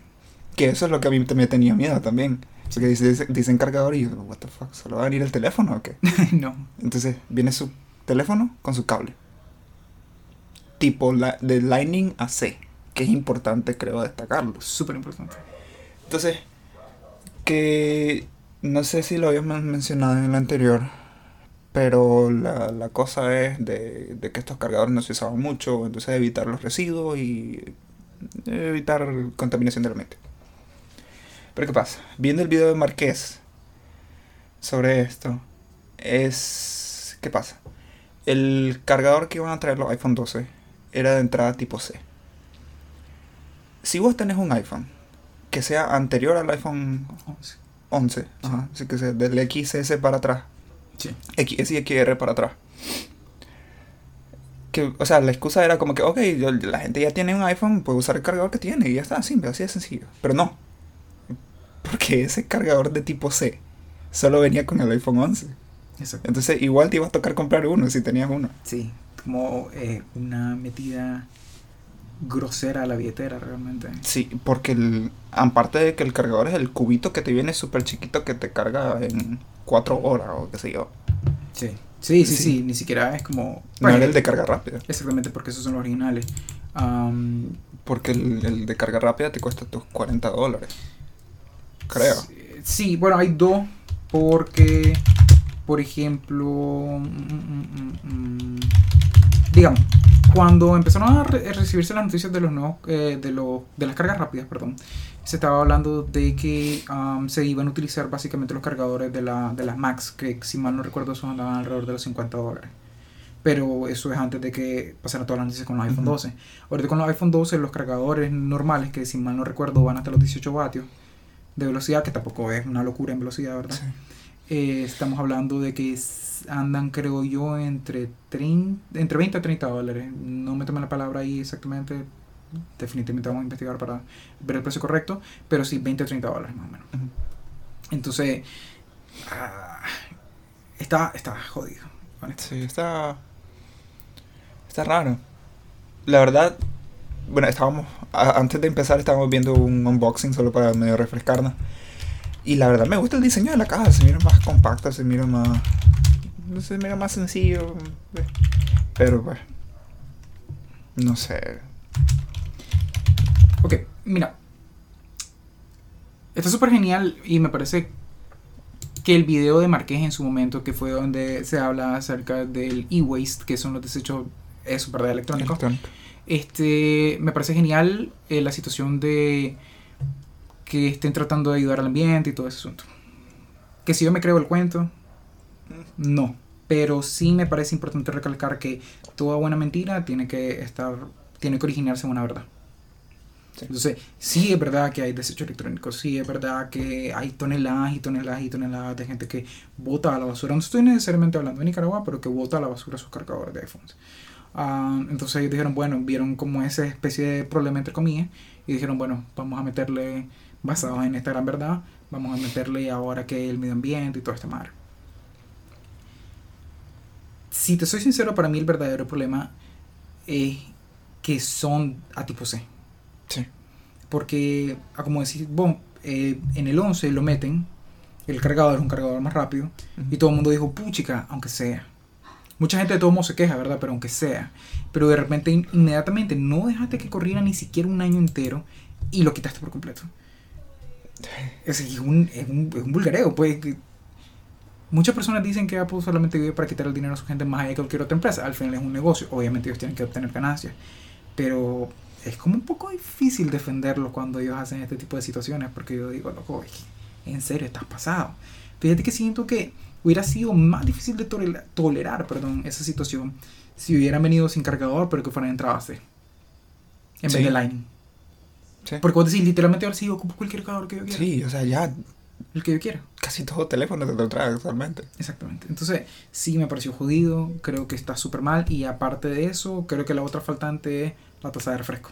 Que eso es lo que a mí me tenía miedo también. Porque dice, dicen cargador y yo, what the fuck, ¿solo va a venir el teléfono o qué? no. Entonces, viene su teléfono con su cable. Tipo la, de Lightning a C, que es importante, creo, destacarlo. Súper importante. Entonces, que no sé si lo habíamos mencionado en el anterior, pero la, la cosa es de, de, que estos cargadores no se usaban mucho, entonces evitar los residuos y evitar contaminación del ambiente. Pero ¿qué pasa? Viendo el video de Marqués sobre esto, es... ¿Qué pasa? El cargador que iban a traer los iPhone 12 era de entrada tipo C. Si vos tenés un iPhone que sea anterior al iPhone 11, 11 sí. ajá, así que sea del XS para atrás, sí. XS y XR para atrás. Que, o sea, la excusa era como que, ok, la gente ya tiene un iPhone, puede usar el cargador que tiene y ya está, simple, así de sencillo. Pero no, porque ese cargador de tipo C solo venía con el iPhone 11. Exacto. Entonces igual te iba a tocar comprar uno si tenías uno. Sí, como eh, una metida grosera a la billetera realmente. Sí, porque el, aparte de que el cargador es el cubito que te viene súper chiquito que te carga en 4 horas o qué sé yo. Sí. Sí, sí, sí, sí, ni siquiera es como... No era el de carga rápida. Exactamente, porque esos son los originales. Um, porque el, el, de carga rápida te cuesta tus 40 dólares. Creo. Sí, bueno, hay dos. Porque, por ejemplo, mm, mm, mm, digamos, cuando empezaron a re recibirse las noticias de los nuevos, eh, de, los, de las cargas rápidas, perdón, se estaba hablando de que um, se iban a utilizar básicamente los cargadores de, la, de las Max, que si mal no recuerdo son andaban alrededor de los 50 dólares. Pero eso es antes de que pasaran todas las noticias con los iPhone 12. Ahorita con los iPhone 12 los cargadores normales, que si mal no recuerdo van hasta los 18 vatios de velocidad, que tampoco es una locura en velocidad, ¿verdad? Sí. Eh, estamos hablando de que andan, creo yo, entre, 30, entre 20 a 30 dólares. No me tomen la palabra ahí exactamente. Definitivamente vamos a investigar para ver el precio correcto. Pero sí, 20 a 30 dólares más o menos. Entonces, ah, está, está jodido. Sí, está. Está raro. La verdad, bueno, estábamos. a- antes de empezar, estábamos viendo un unboxing solo para medio refrescarnos. Y la verdad, me gusta el diseño de la caja. Se mira más compacta, se mira más. Se mira más sencillo. Pero, pues. No sé. Ok, mira. Está súper genial y me parece que el video de Marqués en su momento, que fue donde se habla acerca del e-waste, que son los desechos, eso, ¿verdad? Electrónicos. Electrónico. Este, me parece genial eh, la situación de que estén tratando de ayudar al ambiente y todo ese asunto. Que si yo me creo el cuento, no. Pero sí me parece importante recalcar que toda buena mentira tiene que estar, tiene que originarse en una verdad. Sí. Entonces, sí es verdad que hay desechos electrónicos, sí es verdad que hay toneladas y toneladas y toneladas de gente que bota a la basura. No estoy necesariamente hablando de Nicaragua, pero que bota a la basura sus cargadores de iPhones. Ah, entonces ellos dijeron, bueno, vieron como esa especie de problema entre comillas y dijeron, bueno, vamos a meterle, basados en esta gran verdad, vamos a meterle ahora que el medio ambiente y todo este mar. Si te soy sincero, para mí el verdadero problema es que son a tipo C. Sí. Porque, ah, como decís, vos, eh, en el 11 lo meten, el cargador es un cargador más rápido, y todo el mundo dijo, puchica, aunque sea. Mucha gente de todo modo se queja, ¿verdad? Pero aunque sea. Pero de repente, in- inmediatamente, no dejaste que corriera ni siquiera un año entero y lo quitaste por completo. Es, es un, es, un, es un vulgareo, pues. Muchas personas dicen que Apple solamente vive para quitar el dinero a su gente más allá que cualquier otra empresa. Al final es un negocio. Obviamente ellos tienen que obtener ganancias. Pero es como un poco difícil defenderlos cuando ellos hacen este tipo de situaciones. Porque yo digo, loco, en serio estás pasado. Fíjate que siento que hubiera sido más difícil de tolera- tolerar perdón, esa situación si hubieran venido sin cargador, pero que fueran entrada C. En Sí. vez de Lightning. Sí. Porque vos decís, literalmente ahora sí ocupo cualquier cargador que yo quiera. Sí, o sea, ya El que yo quiera. casi todo teléfono te lo trae actualmente. Exactamente. Entonces, sí me pareció jodido. Creo que está súper mal. Y aparte de eso, creo que la otra faltante es la taza de refresco.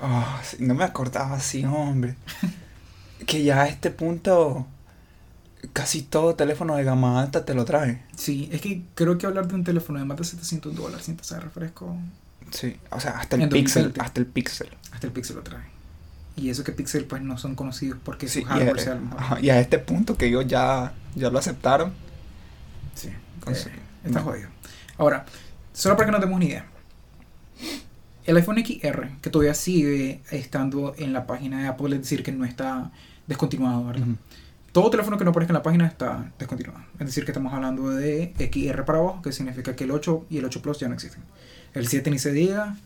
Oh, no me acordaba así, hombre. que ya a este punto casi todo teléfono de gama alta te lo trae. Sí, es que creo que hablar de un teléfono de más de 700 dólares sin taza de refresco, Sí, o sea, hasta el Pixel, 2020. hasta el Pixel. hasta el Pixel lo trae. Y eso que Pixel pues no son conocidos porque Sí, su y, hardware a, sea el mejor. ajá, y a este punto que ellos ya, ya lo aceptaron. Sí, eh, su- está no. jodido. Ahora, solo para que no tengamos una idea. El iPhone XR, que todavía sigue estando en la página de Apple, es decir, que no está descontinuado, ¿verdad? Todo teléfono que no aparezca en la página está descontinuado. Es decir, que estamos hablando de XR para abajo, que significa que el 8 y el 8 Plus ya no existen. El 7 ni se diga.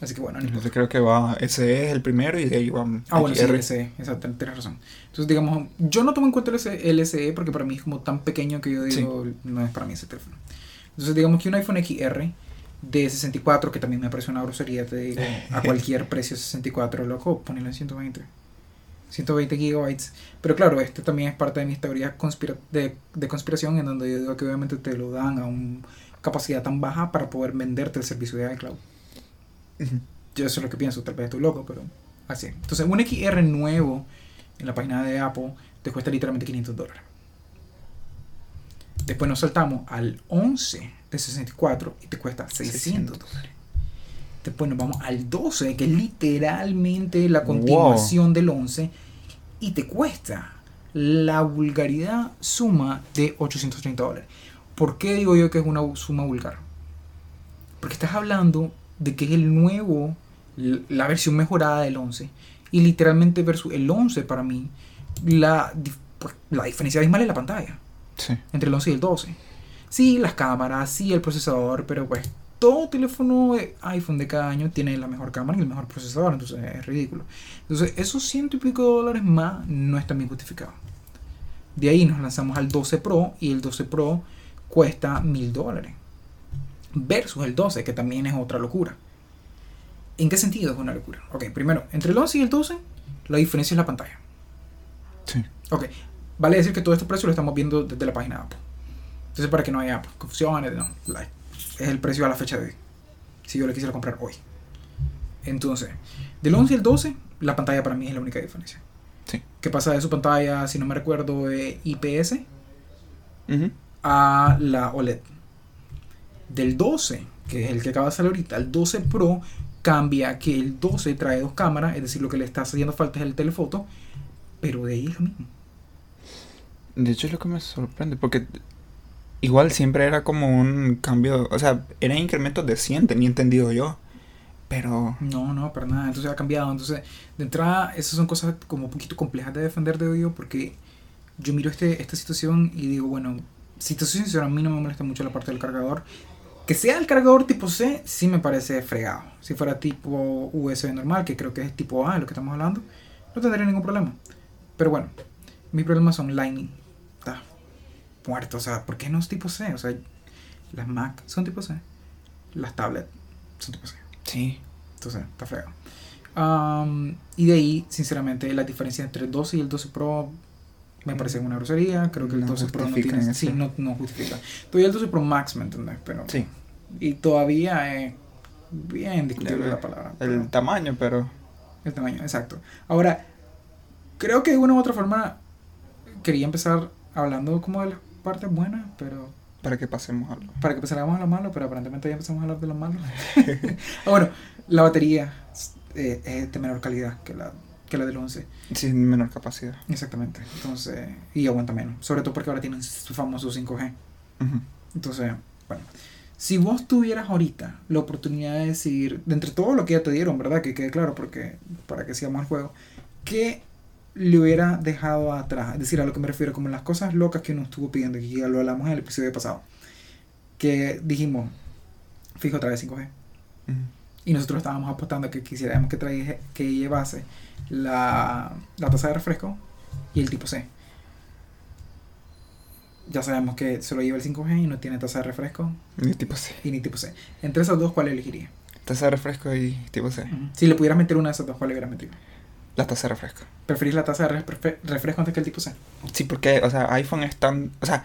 Así que bueno, no. Entonces creo que va, ese es el primero y de ahí va Ah, bueno, sí, XR. LSE, exacto, tienes razón. Entonces, digamos, yo no tomo en cuenta el LSE porque para mí es como tan pequeño que yo digo, no es para mí ese teléfono. Entonces, digamos que un iPhone XR de 64, que también me parece una grosería, te digo, a cualquier precio 64, loco, ponelo en 120. 120 gigabytes. Pero claro, este también es parte de mis teorías conspira de, de conspiración, en donde yo digo que obviamente te lo dan a una capacidad tan baja para poder venderte el servicio de iCloud. Ujú. Yo eso es lo que pienso, tal vez estoy loco, pero así. Entonces, un XR nuevo en la página de Apple te cuesta literalmente 500 dólares. Después nos saltamos al 11 de 64 y te cuesta 600 dólares. Después nos vamos al 12, que es literalmente la continuación del 11, y te cuesta la vulgaridad suma de 830 dólares. ¿Por qué digo yo que es una suma vulgar? Porque estás hablando de que es el nuevo, la versión mejorada del 11. Y literalmente versus el 11 para mí, la, pues, la diferencia abismal es la pantalla Sí. entre el 11 y el 12. Sí, las cámaras, sí, el procesador, pero pues todo teléfono de iPhone de cada año tiene la mejor cámara y el mejor procesador, entonces es ridículo. Entonces, esos ciento y pico de dólares más no están bien justificados. De ahí nos lanzamos al 12 Pro y el 12 Pro cuesta mil dólares. Versus el 12, que también es otra locura. ¿En qué sentido es una locura? Ok, primero, entre el 11 y el 12, la diferencia es la pantalla. Sí. Ok, vale decir que todo este precio lo estamos viendo desde la página de Apple. Entonces, para que no haya confusiones, no, like, es el precio a la fecha de hoy. Si yo le quisiera comprar hoy. Entonces, del 11 al 12, la pantalla para mí es la única diferencia. Sí. Que pasa de su pantalla, si no me recuerdo, de IPS a la OLED. Del 12, que es el que acaba de salir ahorita, al 12 Pro cambia que el 12 trae dos cámaras, es decir, lo que le está haciendo falta es el telefoto, pero de ahí es lo mismo. De hecho es lo que me sorprende, porque igual siempre era como un cambio, o sea, eran incrementos de 100, tenía entendido yo. Pero No, no, para nada. Entonces ha cambiado. Entonces, de entrada, esas son cosas como un poquito complejas de defender de oído porque yo miro este, esta situación y digo, bueno, si te soy sincero, a mí no me molesta mucho la parte del cargador. Que sea el cargador tipo C, sí me parece fregado. Si fuera tipo USB normal, que creo que es tipo A, de lo que estamos hablando, no tendría ningún problema. Pero bueno, mis problemas son Lightning. Muerto. O sea, ¿por qué no es tipo C? O sea, las Mac son tipo C. Las tablets son tipo C. sí, Entonces, está feo. Am, y de ahí, sinceramente, la diferencia entre el 12 y el 12 Pro me parece una grosería. Creo que el No 12 Pro no tiene. Sí, no, no justifica. Todavía el 12 Pro Max, ¿me entendés? Pero, sí. Y todavía es bien discutible El- la palabra. El pero- tamaño, pero el tamaño, exacto. Ahora, creo que de una u otra forma quería empezar hablando como de las partes buenas, pero para que pasemos algo. para que pasáramos a lo malo, pero aparentemente ya empezamos a hablar de lo malo. ah, bueno, la batería eh, es de menor calidad que la, que la del 11. Sí, menor capacidad. Exactamente. Entonces, y aguanta menos. Sobre todo porque ahora tienen su famoso 5G. Ujú. Entonces, bueno. Si vos tuvieras ahorita la oportunidad de decidir, de entre todo lo que ya te dieron, ¿verdad? Que quede claro, porque para que sigamos el juego, ¿qué le hubiera dejado atrás? Es decir, a lo que me refiero, como las cosas locas que uno estuvo pidiendo, que ya lo hablamos en el episodio pasado, que dijimos, fijo, trae 5G. Ujú. Y nosotros estábamos apostando que quisiéramos que, que llevase la, la tasa de refresco y el tipo C. Ya sabemos que solo lleva el 5G y no tiene tasa de refresco Y tipo C. y ni tipo C. Entre esas dos, ¿cuál elegiría? Taza de refresco y tipo C. Si le pudieras meter una de esas dos, ¿cuál le hubieras metido? La taza de refresco. ¿Preferís la tasa de refre- refresco antes que el tipo C? Sí, porque, o sea, iPhone es tan. O sea.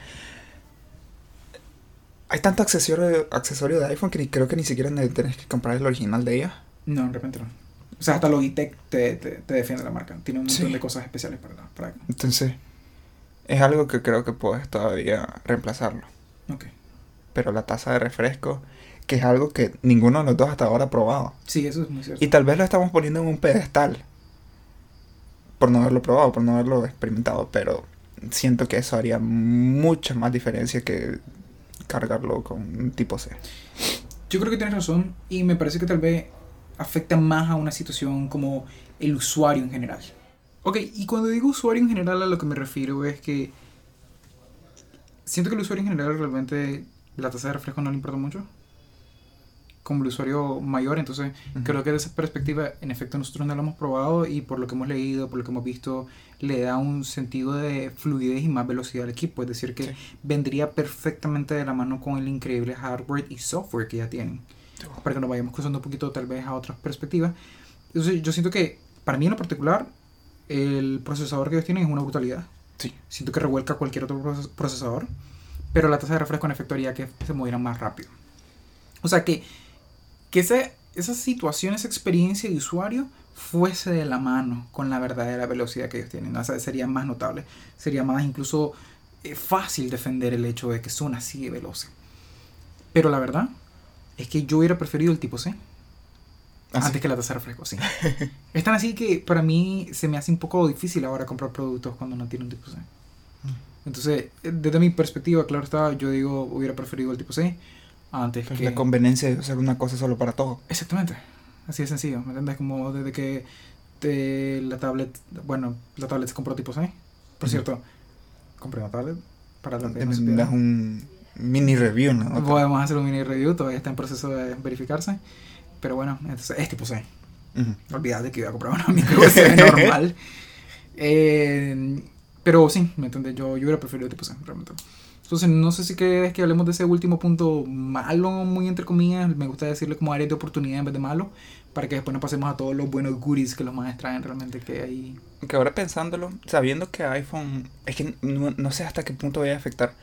Hay tanto accesorio, accesorio de iPhone que ni, creo que ni siquiera tenés que comprar el original de ella. No, de repente no. O sea, hasta Logitech te, te, te defiende la marca. Tiene un montón Sí. de cosas especiales para, para Entonces, es algo que creo que puedes todavía reemplazarlo. Ok. Pero la taza de refresco, que es algo que ninguno de los dos hasta ahora ha probado. Sí, eso es muy cierto. Y tal vez lo estamos poniendo en un pedestal. Por no haberlo probado, por no haberlo experimentado. Pero siento que eso haría mucha más diferencia que cargarlo con un tipo C. Yo creo que tienes razón y me parece que tal vez afecta más a una situación como el usuario en general. Ok, y cuando digo usuario en general a lo que me refiero es que siento que el usuario en general realmente la tasa de refresco no le importa mucho. Como el usuario mayor, entonces Ujú. creo que desde esa perspectiva, en efecto, nosotros no lo hemos probado y por lo que hemos leído, por lo que hemos visto, le da un sentido de fluidez y más velocidad al equipo. Es decir, que Sí. vendría perfectamente de la mano con el increíble hardware y software que ya tienen. Para que nos vayamos cruzando un poquito tal vez a otras perspectivas. Entonces yo siento que para mí en lo particular el procesador que ellos tienen es una brutalidad. Sí. Siento que revuelca cualquier otro proces- procesador. Pero la tasa de refresco en efecto haría que se movieran más rápido. O sea que, que ese- esa situación, esa experiencia de usuario fuese de la mano con la verdadera velocidad que ellos tienen. O sea, sería más notable. Sería más incluso eh, fácil defender el hecho de que son así de veloces. Pero la verdad es que yo hubiera preferido el tipo C ¿Ah, sí? antes que la tasa de refresco, sí. es tan así que para mí se me hace un poco difícil ahora comprar productos cuando no tiene un tipo C. Entonces, eh, desde mi perspectiva, claro está, yo digo, hubiera preferido el tipo C antes Pues que... la conveniencia de usar una cosa solo para todo. Exactamente. Así de sencillo, ¿me entiendes? Como desde que te- la tablet, bueno, la tablet se compró tipo C. Por cierto, compré una tablet para la que no un mini review, ¿no? Podemos hacer un mini review, todavía está en proceso de verificarse. Pero bueno, entonces es tipo C. Ujú. Olvídate que iba a comprar una micro USB normal. Eh, pero sí, ¿me entiendes? Yo, yo hubiera preferido tipo C, realmente. Entonces, no sé si quieres que hablemos de ese último punto malo, muy entre comillas. Me gusta decirle como área de oportunidad en vez de malo, para que después nos pasemos a todos los buenos goodies que los más traen realmente que hay. Que ahora pensándolo, sabiendo que iPhone, es que no, no sé hasta qué punto va a afectar.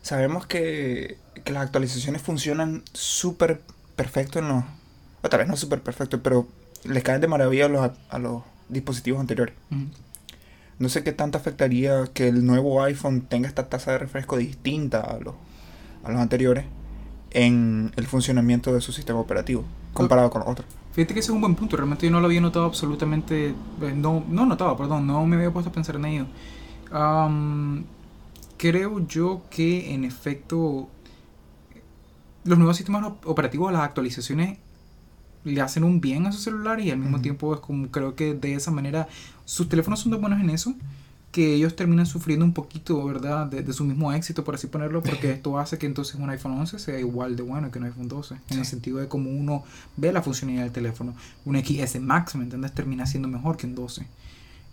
Sabemos que, que las actualizaciones funcionan súper perfecto en los, o tal vez no súper perfecto, pero les caen de maravilla a los, a los dispositivos anteriores. Mm. No sé qué tanto afectaría que el nuevo iPhone tenga esta tasa de refresco distinta a los, a los anteriores en el funcionamiento de su sistema operativo comparado con otros. Fíjate que ese es un buen punto. Realmente yo no lo había notado absolutamente. eh, No, no notado, perdón. No me había puesto a pensar en ello. Creo yo que en efecto los nuevos sistemas op- operativos, las actualizaciones le hacen un bien a su celular y al mismo tiempo es como creo que de esa manera sus teléfonos son tan buenos en eso que ellos terminan sufriendo un poquito, ¿verdad? De, de su mismo éxito, por así ponerlo, porque esto hace que entonces un iPhone 11 sea igual de bueno que un iPhone 12, en el sentido de cómo uno ve la funcionalidad del teléfono. Un XS Max, ¿me entiendes? Termina siendo mejor que un 12.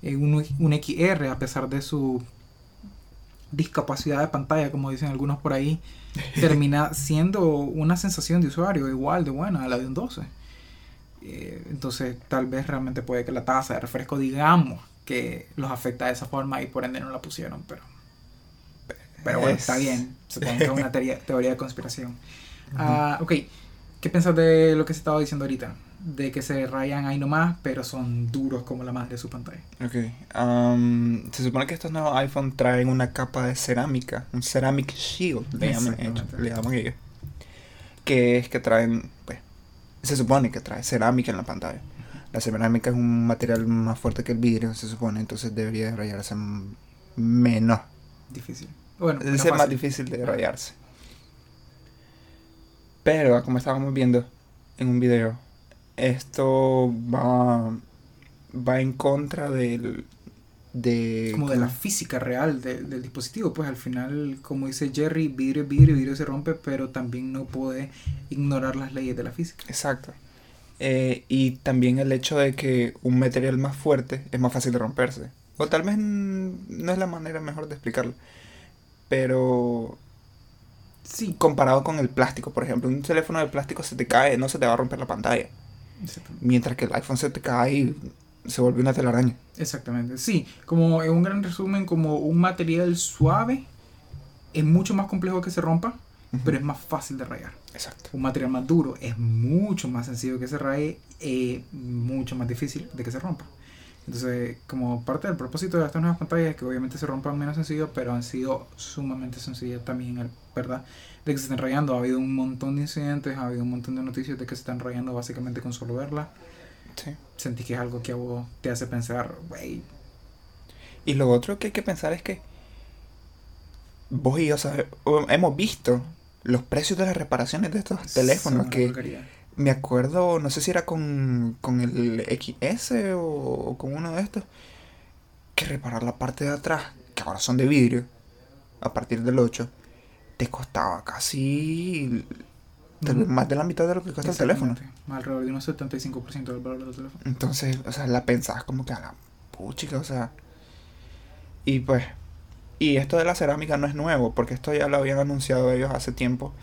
Eh, un, un XR, a pesar de su discapacidad de pantalla, como dicen algunos por ahí, termina siendo una sensación de usuario igual de buena a la de un 12. Eh, entonces, tal vez realmente puede que la tasa de refresco, digamos, que los afecta de esa forma y por ende no la pusieron, pero. Pero bueno, Es- está bien. Supongo que es una teoría, teoría de conspiración. Ah, ok, ¿qué piensas de lo que se estaba diciendo ahorita? De que se rayan ahí nomás, pero son duros como la madre de su pantalla. Ok. am, se supone que estos nuevos iPhone traen una capa de cerámica, un ceramic shield, le llaman, le llaman ellos. Que es que traen, pues, se supone que trae cerámica en la pantalla. La cerámica es un material más fuerte que el vidrio, se supone, entonces debería de rayarse menos. Difícil. Bueno, Es más fácil. difícil de rayarse. Pero, como estábamos viendo en un video, esto va, va en contra del... De, como de la física real de- del dispositivo. Pues al final, como dice Jerry, vidrio vidrio, vidrio se rompe, pero también no puede ignorar las leyes de la física. Exacto. Eh, y también el hecho de que un material más fuerte es más fácil de romperse. O tal vez no es la manera mejor de explicarlo. Pero Sí, comparado con el plástico, por ejemplo, un teléfono de plástico se te cae, no se te va a romper la pantalla. Mientras que el iPhone se te cae y se vuelve una telaraña. Exactamente. Sí, como en un gran resumen, como un material suave es mucho más complejo que se rompa, Ujú. pero es más fácil de rayar. Exacto. Un material más duro es mucho más sencillo que se raye, eh, mucho más difícil de que se rompa. Entonces, como parte del propósito de estas nuevas pantallas es que obviamente se rompan menos sencillo, pero han sido sumamente sencillas también, ¿verdad? De que se estén rayando. Ha habido un montón de incidentes, ha habido un montón de noticias de que se están rayando básicamente con solo verla. Sí. Sentí que es algo que a vos te hace pensar, wey, Y lo otro que hay que pensar es que vos y yo sabe- hemos visto los precios de las reparaciones de estos teléfonos que porquería. me acuerdo, no sé si era con, con el XS o, o con uno de estos, que reparar la parte de atrás, que ahora son de vidrio, a partir del 8, te costaba casi Ujú. más de la mitad de lo que cuesta el teléfono. Alrededor de un 75% del valor del teléfono. Entonces, o sea, la pensás como que a la puchica, o sea. Y pues, y esto de la cerámica no es nuevo, porque esto ya lo habían anunciado ellos hace tiempo,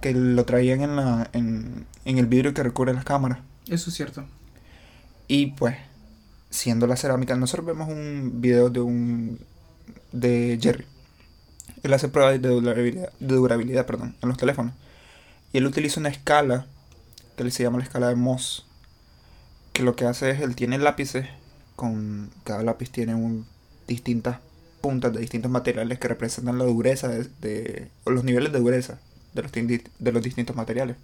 que lo traían en, la, en, en el vidrio que recubre las cámaras. Eso es cierto. Y pues, siendo la cerámica, nosotros vemos un video de un de Jerry. Él hace pruebas de durabilidad, de durabilidad perdón, en los teléfonos. Y él utiliza una escala que se llama la escala de Mohs. Que lo que hace es, él tiene lápices, con cada lápiz tiene un, distintas puntas de distintos materiales que representan la dureza de, de- o los niveles de dureza de los, de los distintos materiales.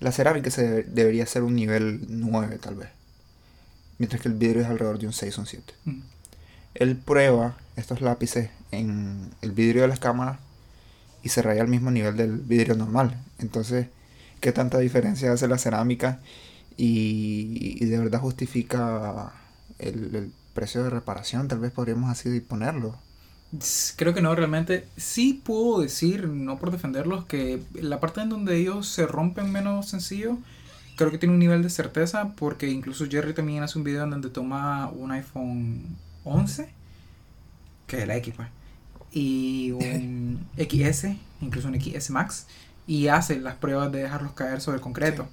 La cerámica se debe- debería ser un nivel 9 tal vez. Mientras que el vidrio es alrededor de un 6 o un 7. Mm. Él prueba estos lápices en el vidrio de las cámaras y se raya al mismo nivel del vidrio normal. Entonces, ¿qué tanta diferencia hace la cerámica? Y, y de verdad justifica el, el precio de reparación, tal vez podríamos así ponerlo. Creo que no, realmente. Sí puedo decir, no por defenderlos, que la parte en donde ellos se rompen menos sencillo, creo que tiene un nivel de certeza, porque incluso Jerry también hace un video en donde toma un iPhone 11, que es la X, pues, y un XS, incluso un XS Max, y hace las pruebas de dejarlos caer sobre el concreto.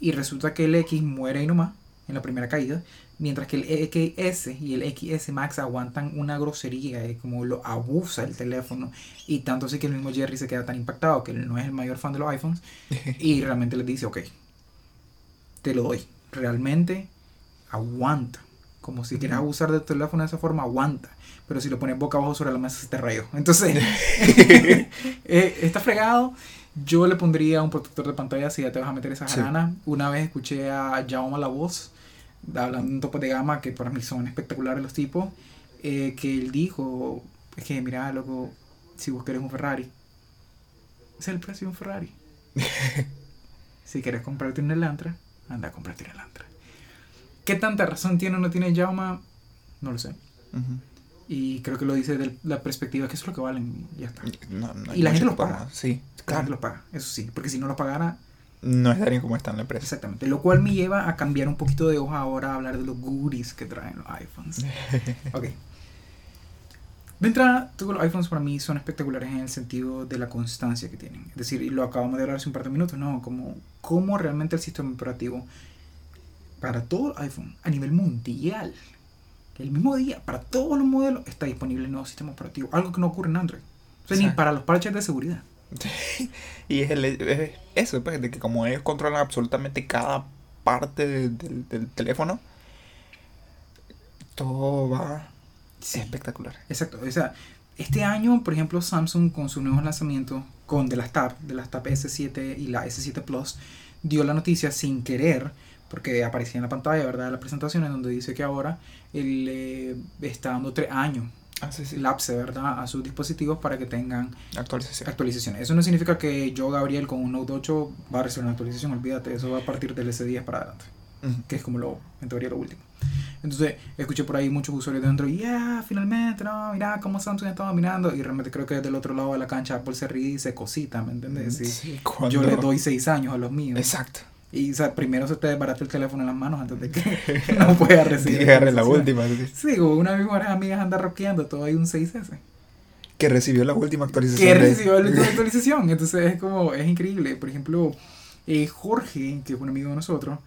Y resulta que el X muere ahí nomás, en la primera caída, mientras que el XS y el XS Max aguantan una grosería, y como lo abusa el teléfono. Y tanto así que el mismo Jerry se queda tan impactado, que él no es el mayor fan de los iPhones, y realmente les dice, ok, te lo doy. Realmente aguanta. Como si quieres abusar del teléfono de esa forma, aguanta. Pero si lo pones boca abajo sobre la mesa, se te rayó. Entonces, eh, está fregado. Yo le pondría un protector de pantalla si ya te vas a meter esa Sí. jarana. Una vez escuché a Jaume La Voz, hablando de un tope de gama que para mí son espectaculares los tipos, eh, que él dijo, es que mira, loco, si vos querés un Ferrari, ese es el precio de un Ferrari. si quieres comprarte un Elantra, anda a comprarte un Elantra. ¿Qué tanta razón tiene o no tiene Jaume? No lo sé. Y creo que lo dice de la perspectiva que eso es lo que valen y ya está. No, no Y la gente que paga. Sí, claro. los paga, eso sí, porque si no los pagara, No estaría como está en la empresa. exactamente. Lo cual me lleva a cambiar un poquito de hoja ahora a hablar de los goodies que traen los iPhones. Ok. De entrada, todos los iPhones para mí son espectaculares en el sentido de la constancia que tienen. Es decir, y lo acabamos de hablar hace un par de minutos, ¿no? Como, como realmente el sistema operativo para todo el iPhone a nivel mundial, el mismo día, para todos los modelos, está disponible el nuevo sistema operativo. Algo que no ocurre en Android. O sea, ni para los parches de seguridad. Y es, el- es eso, pues, de que como ellos controlan absolutamente cada parte de- del, del teléfono, todo va Sí. espectacular. Exacto. O sea, este año, por ejemplo, Samsung con sus nuevos lanzamientos, con de las Tab, de las Tab S7 y la S7 Plus, dio la noticia sin querer, porque aparecía en la pantalla, ¿verdad? De la presentación, en donde dice que ahora él eh, está dando tres años. Lapse, ¿verdad? A sus dispositivos para que tengan Actualización. actualizaciones. Eso no significa que yo, Gabriel, con un Note 8 va a recibir una actualización, olvídate, eso va a partir del S10 para adelante Ujú. que es como lo, en teoría lo último. Entonces, escuché por ahí muchos usuarios dentro, y ya, finalmente, no, mira cómo Samsung está dominando, y realmente creo que desde el otro lado de la cancha Apple se ríe y se cosita, ¿me entiendes? Sí. Sí, Yo le doy seis años a los míos. Exacto. Y o sea, primero se te desbarata el teléfono en las manos antes de que no pueda recibir. La última. sí. Una de mis mejores amigas anda rockeando todo hay un 6S. Que recibió la última actualización. Que de- recibió la última actualización. Entonces es como, es increíble. Por ejemplo, eh, Jorge, que es un amigo de nosotros,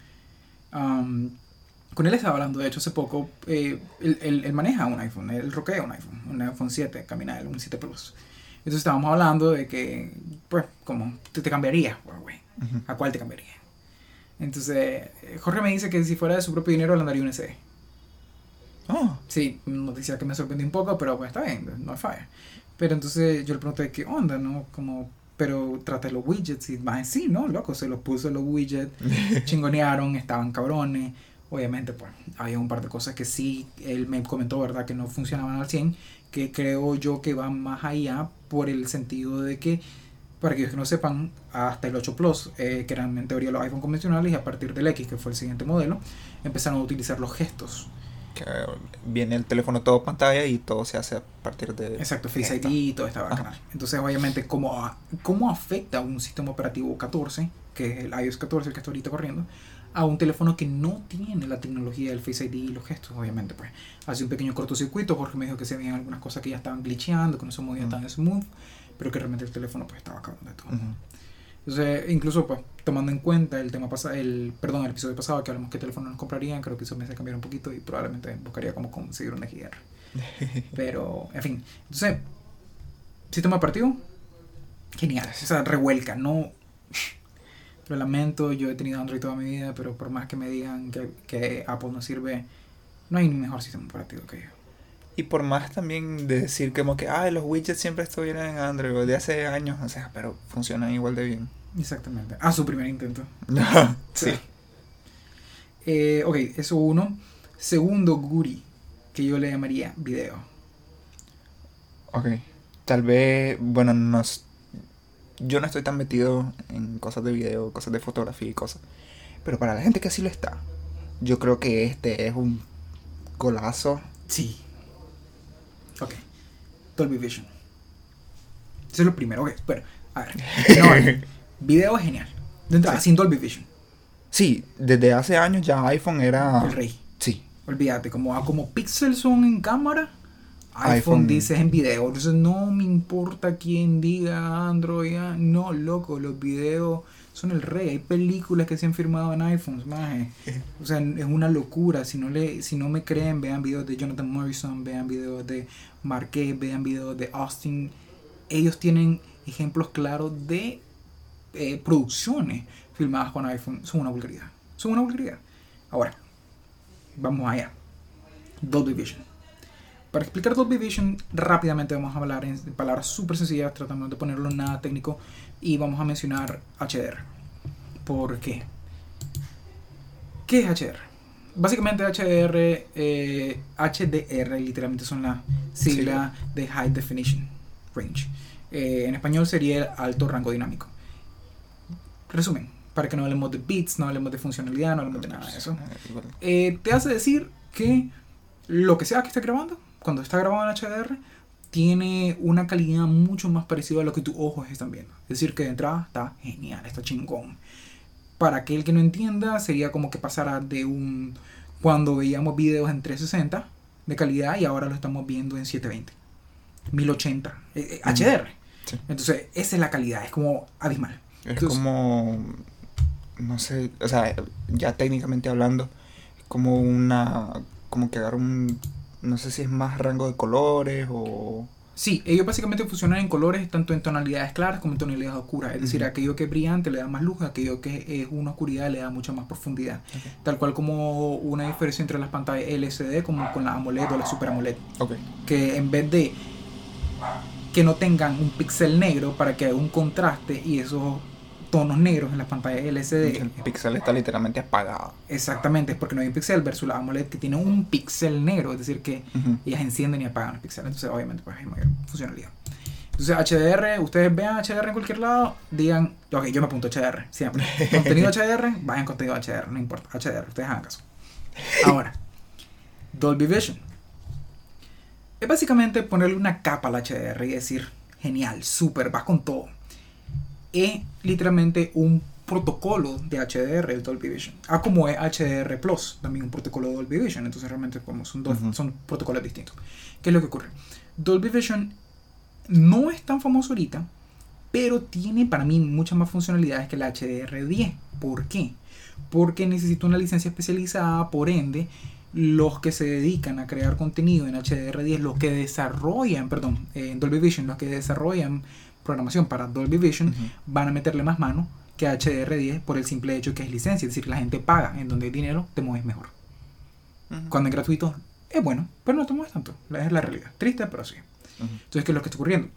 con él estaba hablando, de hecho, hace poco, eh, él, él- él maneja un iPhone, él roquea un iPhone, un iPhone 7, camina un 7 Plus. Entonces estábamos hablando de que, pues, como, te, te cambiaría. ¿A cuál te cambiaría? Entonces, eh, Jorge me dice que si fuera de su propio dinero, le andaría un SE. Oh, Sí, noticia que me sorprendió un poco, pero pues está bien, no hay falla. Pero entonces yo le pregunté qué onda, ¿no? Como, pero trate los widgets y más sí, ¿no? Loco, se los puso los widgets, chingonearon, estaban cabrones. Obviamente, pues, había un par de cosas que sí, él me comentó, ¿verdad? Que no funcionaban al 100, que creo yo que van más allá por el sentido de que, para aquellos que no sepan, hasta el 8 Plus, eh, que eran en teoría los iPhone convencionales, y a partir del X, que fue el siguiente modelo, empezaron a utilizar los gestos. que viene el teléfono todo pantalla y todo se hace a partir de. Exacto, Face Esta. ID y todo estaba Ajá. canal. Entonces, obviamente, ¿cómo, ¿cómo afecta un sistema operativo 14, que es el iOS 14, el que está ahorita corriendo, a un teléfono que no tiene la tecnología del Face ID y los gestos? Obviamente, pues hace un pequeño cortocircuito. Jorge me dijo que se veían algunas cosas que ya estaban glitcheando, que no se movían Mm. tan smooth, pero que realmente el teléfono pues estaba acabando de todo. Ujú. Entonces, incluso pues tomando en cuenta el tema pasado, el, perdón, el episodio pasado que hablamos qué teléfono nos comprarían, creo que eso me hace cambiar un poquito y probablemente buscaría cómo conseguir una XR. Pero, en fin. Entonces, sistema operativo, genial. O sea, revuelca, no. Lo lamento, yo he tenido Android toda mi vida, pero por más que me digan que, que Apple no sirve, no hay ni mejor sistema operativo que yo. Y por más también de decir como que, ah, los widgets siempre estuvieron en Android de hace años, o sea, pero funcionan igual de bien. Exactamente. A su primer intento. sí. Eh, ok, eso uno. Segundo, Guri, que yo le llamaría video. Ok. Tal vez, bueno, no, yo no estoy tan metido en cosas de video, cosas de fotografía y cosas. Pero para la gente que sí lo está, yo creo que este es un golazo. Sí. Ok. Dolby Vision. Eso es lo primero. Ok, pero, a ver. No, video es genial. Sí. sin Dolby Vision. Sí, desde hace años ya iPhone era... El rey. Sí. Olvídate, como, como píxeles son en cámara, iPhone, iPhone. dice en video. Entonces no me importa quién diga Android. ah, No, loco, los videos son el rey. Hay películas que se han firmado en iPhones, maje. O sea, es una locura. Si no, le, si no me creen, vean videos de Jonathan Morrison, vean videos de Marquez, vean videos de Austin. Ellos tienen ejemplos claros de eh, producciones filmadas con iPhone. Son una vulgaridad. Son una vulgaridad. Ahora, vamos allá. Dolby Vision. Para explicar Dolby Vision, rápidamente vamos a hablar en palabras súper sencillas, tratando de ponerlo en nada técnico, y vamos a mencionar HDR. ¿Por qué? ¿Qué es HDR? Básicamente HDR, eh, HDR literalmente son las siglas de High Definition Range. Eh, en español sería el alto rango dinámico. Resumen, para que no hablemos de bits, no hablemos de funcionalidad, no hablemos de nada de eso. Eh, te hace decir que lo que sea que esté grabando, cuando está grabado en HDR, tiene una calidad mucho más parecida a lo que tus ojos están viendo. Es decir, que de entrada está genial, está chingón. Para aquel que no entienda, sería como que pasara de un. Cuando veíamos videos en 360 de calidad y ahora lo estamos viendo en 720, 1080, eh, eh, HDR. Sí. Entonces, esa es la calidad, es como abismal. Es Entonces- como, no sé, o sea, ya técnicamente hablando, es como una, como que agarra un, no sé si es más rango de colores o... Sí, ellos básicamente funcionan en colores, tanto en tonalidades claras como en tonalidades oscuras. Es decir, aquello que es brillante le da más luz, aquello que es una oscuridad le da mucha más profundidad. Tal cual como una diferencia entre las pantallas LCD como con la AMOLED o la Super AMOLED. Ok, Que en vez de que no tengan un píxel negro para que haya un contraste y esos tonos negros en las pantallas LCD. el pixel está literalmente apagado. Exactamente, es porque no hay un píxel versus la AMOLED que tiene un píxel negro, es decir, que Ujú. ellas encienden y apagan los píxeles, entonces obviamente pues hay mayor funcionalidad. Entonces HDR, ustedes vean HDR en cualquier lado, digan, ok, yo me apunto HDR, siempre. Contenido HDR, vayan contenido HDR, no importa, HDR, ustedes hagan caso. Ahora, Dolby Vision. Es básicamente ponerle una capa al HDR y decir, genial, súper, vas con todo. Es literalmente un protocolo de HDR, el Dolby Vision. Ah, como es HDR Plus, también un protocolo de Dolby Vision. Entonces realmente como son, dos, son protocolos distintos. ¿Qué es lo que ocurre? Dolby Vision no es tan famoso ahorita, pero tiene para mí muchas más funcionalidades que el HDR10. ¿Por qué? Porque necesita una licencia especializada, por ende, los que se dedican a crear contenido en HDR10, los que desarrollan, perdón, en Dolby Vision, los que desarrollan programación para Dolby Vision, van a meterle más mano que a HDR10 por el simple hecho que es licencia, es decir, la gente paga, en donde hay dinero te mueves mejor. Cuando es gratuito es bueno, pero no te mueves tanto, es la realidad. Triste, pero sí. Ujú. Entonces, ¿qué es lo que está ocurriendo?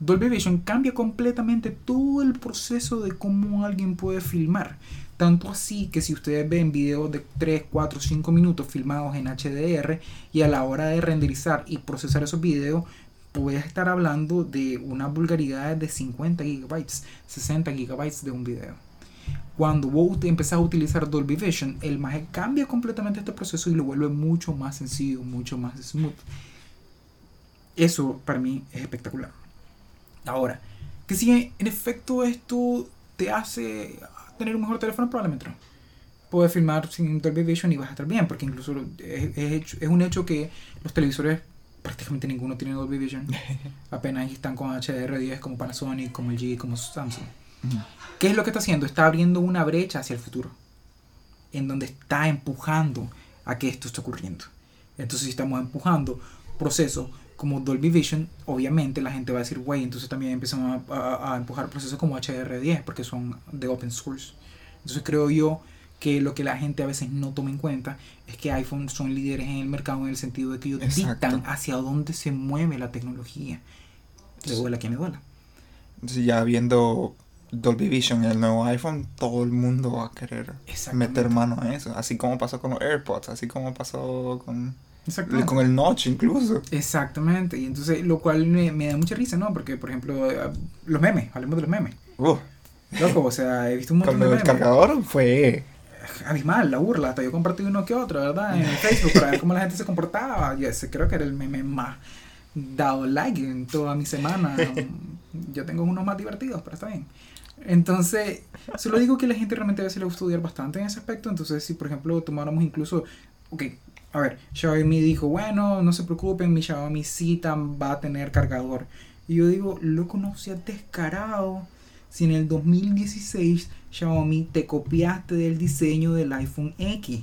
Dolby Vision cambia completamente todo el proceso de cómo alguien puede filmar. Tanto así que si ustedes ven videos de 3, 4, 5 minutos filmados en HDR y a la hora de renderizar y procesar esos videos, puedes estar hablando de una vulgaridad de 50 gigabytes, 60 gigabytes de un video. Cuando vos empezás a utilizar Dolby Vision, el Mac cambia completamente este proceso y lo vuelve mucho más sencillo, mucho más smooth. Eso para mí es espectacular. Ahora, que si en efecto esto te hace tener un mejor teléfono, probablemente no. Puedes filmar sin Dolby Vision y vas a estar bien, porque incluso es un hecho que los televisores, prácticamente ninguno tiene Dolby Vision. Apenas están con HDR10 como Panasonic, como LG, como Samsung. Ujú. ¿Qué es lo que está haciendo? Está abriendo una brecha hacia el futuro, en donde está empujando a que esto esté ocurriendo. Entonces, si estamos empujando procesos como Dolby Vision, obviamente la gente va a decir, güey, entonces también empezamos a, a- a empujar procesos como HDR10, porque son de open source. Entonces, creo yo que lo que la gente a veces no toma en cuenta es que iPhone son líderes en el mercado en el sentido de que ellos Exacto. dictan hacia dónde se mueve la tecnología. Le duela a quien le duela. Ya viendo Dolby Vision en el nuevo iPhone, todo el mundo va a querer meter mano a eso. Así como pasó con los AirPods, así como pasó con, con el Notch incluso. Exactamente, y entonces lo cual me, me da mucha risa, ¿no? Porque, por ejemplo, eh, los memes, hablemos de los memes. Uh, Loco, o sea, he visto un montón con lo de memes. cargador fue... Abismal, la burla, hasta yo compartí uno que otro, ¿verdad? En Facebook para ver cómo la gente se comportaba. Y ese creo que era el meme más dado like en toda mi semana. Yo tengo unos más divertidos, pero está bien. Entonces, solo digo que la gente realmente a veces le gusta estudiar bastante en ese aspecto. Entonces, si por ejemplo tomáramos incluso, ok, a ver, Xiaomi dijo, bueno, no se preocupen, mi Xiaomi sí va a tener cargador. Y yo digo, loco, no seas descarado. Si en el 2016 Xiaomi te copiaste del diseño del iPhone X,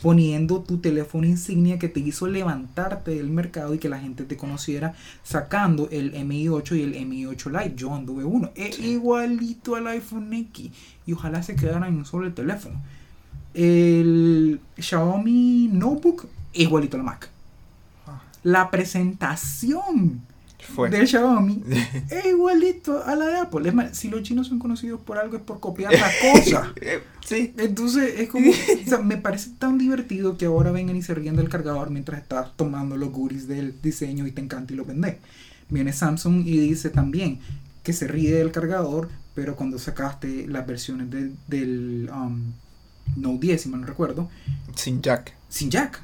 poniendo tu teléfono insignia que te hizo levantarte del mercado y que la gente te conociera sacando el Mi 8 y el Mi 8 Lite. Yo anduve uno, es igualito al iPhone X y ojalá se quedara en un solo teléfono. El Xiaomi Notebook igualito al Mac. Ah. La presentación del Xiaomi es igualito a la de Apple. Es más, si los chinos son conocidos por algo es por copiar la cosa. sí. Entonces es como, me parece tan divertido que ahora vengan y se ríen del cargador mientras estás tomando los goodies del diseño y te encanta y lo vendes. Viene Samsung y dice también que se ríe del cargador, pero cuando sacaste las versiones del um, Note 10, si mal no recuerdo. Sin jack. Sin jack.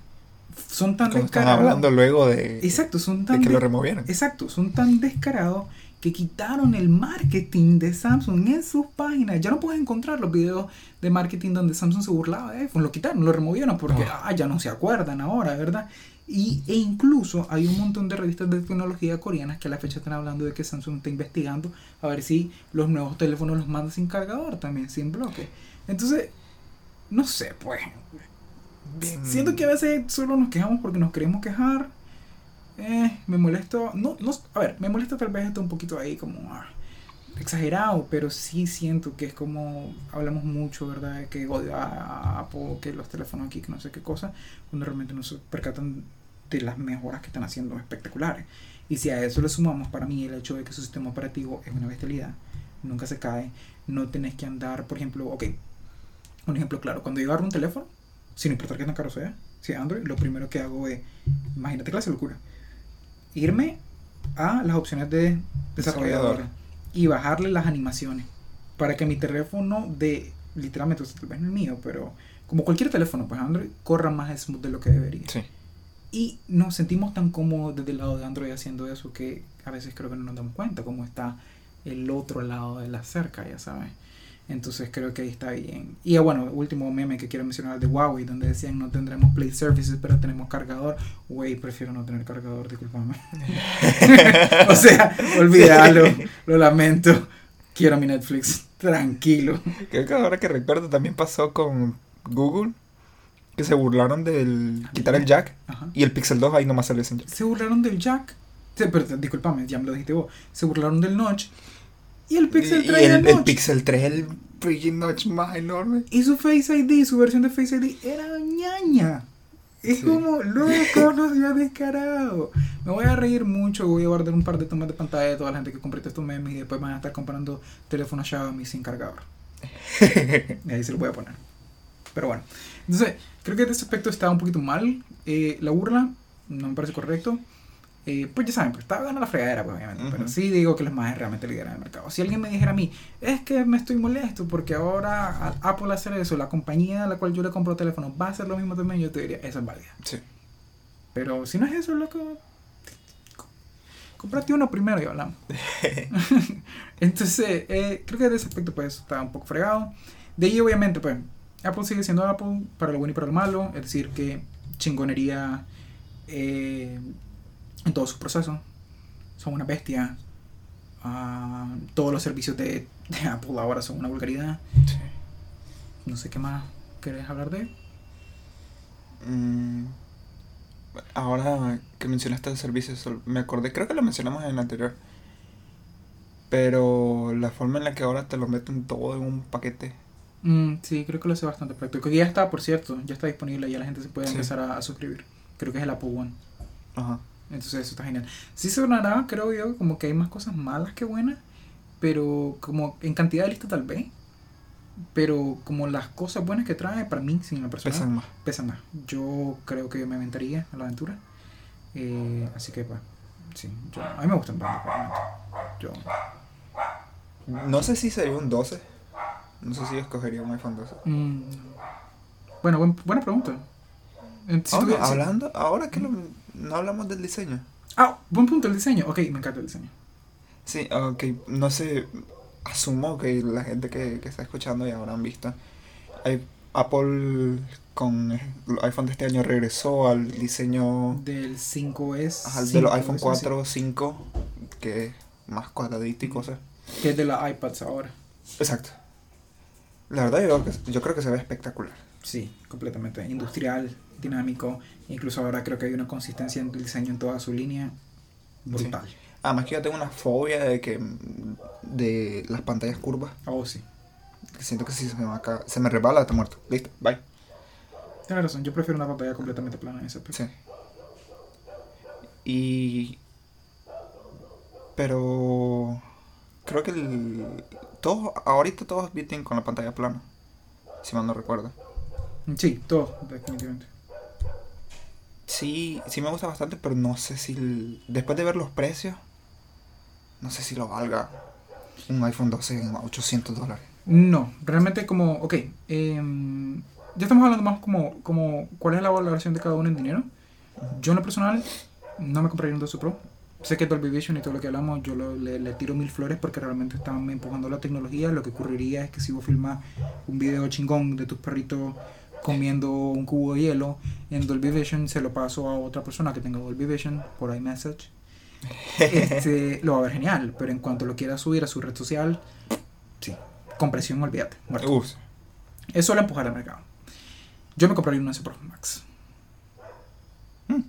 Son tan descarados. hablando luego de, exacto, son tan que lo removieron. Exacto, son tan descarados que quitaron el marketing de Samsung en sus páginas. Ya no puedes encontrar los videos de marketing donde Samsung se burlaba de iPhone. Lo quitaron, lo removieron porque ah, ya no se acuerdan ahora, ¿verdad? Y, e incluso hay un montón de revistas de tecnología coreanas que a la fecha están hablando de que Samsung está investigando a ver si los nuevos teléfonos los manda sin cargador también, sin bloque. Entonces, no sé, pues. Siento que a veces solo nos quejamos porque nos queremos quejar. Eh, me molesto. No, no, a ver, me molesta tal vez esto un poquito ahí como ah, exagerado, pero sí siento que es como hablamos mucho, ¿verdad? Que odio a Apple, que los teléfonos aquí, que no sé qué cosa, cuando realmente no se percatan de las mejoras que están haciendo espectaculares. Y si a eso le sumamos para mí el hecho de que su sistema operativo es una bestialidad, nunca se cae, no tenés que andar, por ejemplo, ok, un ejemplo claro, cuando yo agarro un teléfono, sin importar qué tan caro sea, si Android, lo primero que hago es, imagínate clase locura, irme a las opciones de desarrollador y bajarle las animaciones para que mi teléfono de, literalmente, tal vez no el mío, pero como cualquier teléfono, pues Android, corra más smooth de lo que debería. Sí. Y nos sentimos tan cómodos desde el lado de Android haciendo eso que a veces creo que no nos damos cuenta cómo está el otro lado de la cerca, ya sabes. Entonces creo que ahí está bien. Y bueno, último meme que quiero mencionar de Huawei, donde decían no tendremos Play Services, pero tenemos cargador. Güey, prefiero no tener cargador, discúlpame. o sea, olvídalo, lo lamento. Quiero mi Netflix, tranquilo. Creo que ahora que recuerdo también pasó con Google, que se burlaron del quitar el jack y el Pixel 2 ahí nomás salió sin jack. Se burlaron del jack. Pero, discúlpame, ya me lo dijiste vos. Se burlaron del notch y el Pixel 3 y el, el, Pixel 3 el freaking notch más enorme. Y su Face ID, su versión de Face ID era ñaña. Es como, loco, no se descarado. Me voy a reír mucho, voy a guardar un par de tomas de pantalla de toda la gente que compré estos memes y después van a estar comprando teléfonos Xiaomi sin cargador. y ahí se lo voy a poner. Pero bueno, entonces, creo que este aspecto está un poquito mal. Eh, la burla no me parece correcto. Eh, pues ya saben, pues estaba ganando la fregadera, pues obviamente. Pero sí digo que los más realmente lideran el mercado. Si alguien me dijera a mí, es que me estoy molesto porque ahora Apple hacer eso, la compañía a la cual yo le compro teléfono va a hacer lo mismo también, yo te diría, eso es válida. Sí. Pero si no es eso, loco, comprate uno primero y hablamos. Entonces, eh, creo que de ese aspecto, pues está un poco fregado. De ahí, obviamente, pues Apple sigue siendo Apple para lo bueno y para lo malo. Es decir, que chingonería. Eh, en todo su proceso. Son una bestia. Ah, todos los servicios de, Apple ahora son una vulgaridad. No sé qué más querés hablar de. Mm, ahora que mencionaste el servicios, me acordé, creo que lo mencionamos en el anterior. Pero la forma en la que ahora te lo meten todo en un paquete. Mm, sí, creo que lo hace bastante práctico. Ya está, por cierto, ya está disponible, ya la gente se puede empezar a, a, suscribir. Creo que es el Apple One. Ajá. Entonces eso está genial. Sí sonará, creo yo, como que hay más cosas malas que buenas, pero como en cantidad de lista tal vez. Pero como las cosas buenas que trae, para mí, sin la persona, pesan más. Pesan más. Yo creo que me aventaría a la aventura. Eh, así que, pues, sí, a mí me gustan Yo. No sé si sería un 12. No sé si escogería un iPhone 12. Mm. Bueno, buena pregunta. hablando, ahora que lo no hablamos del diseño. Ah, buen punto el diseño. Ok, me encanta el diseño. Sí, ok, no sé, asumo que la gente que, está escuchando ya habrán visto. Apple con el iPhone de este año regresó al diseño Del 5S. ajá, de los 5S, iPhone sí, 4, 5, que es más cuadradito y cosas. Que es de las iPads ahora. Exacto. La verdad yo, que- yo creo que se ve espectacular. Sí, completamente. Industrial, dinámico. Incluso ahora creo que hay una consistencia en el diseño en toda su línea. Brutal. Además que yo tengo una fobia de que de las pantallas curvas. Oh, sí. Siento que si se me, va a ca- se me resbala, está muerto. Listo, bye. Tienes razón, yo prefiero una pantalla completamente plana en ese aspecto. Sí. Y. Pero. Creo que el. Todos, ahorita todos vienen con la pantalla plana. Si mal no recuerdo. Sí, todo, definitivamente. Sí, sí me gusta bastante, pero no sé si. el- después de ver los precios. No sé si lo valga un iPhone 12 en 800 dólares. No, realmente como, ok, em, ya estamos hablando más como, como cuál es la valoración de cada uno en dinero. Yo en lo personal no me compraría un 12 Pro. Sé que Dolby Vision y todo lo que hablamos, yo lo- le, le tiro mil flores porque realmente están empujando la tecnología. Lo que ocurriría es que si vos filmas un video chingón de tus perritos comiendo un cubo de hielo en Dolby Vision, se lo paso a otra persona que tenga Dolby Vision por iMessage. Este, lo va a ver genial, pero en cuanto lo quiera subir a su red social, sí, compresión, olvídate. muerto. Uf, Es solo empujar al mercado. Yo me compraría un 11 Pro Max. Mm.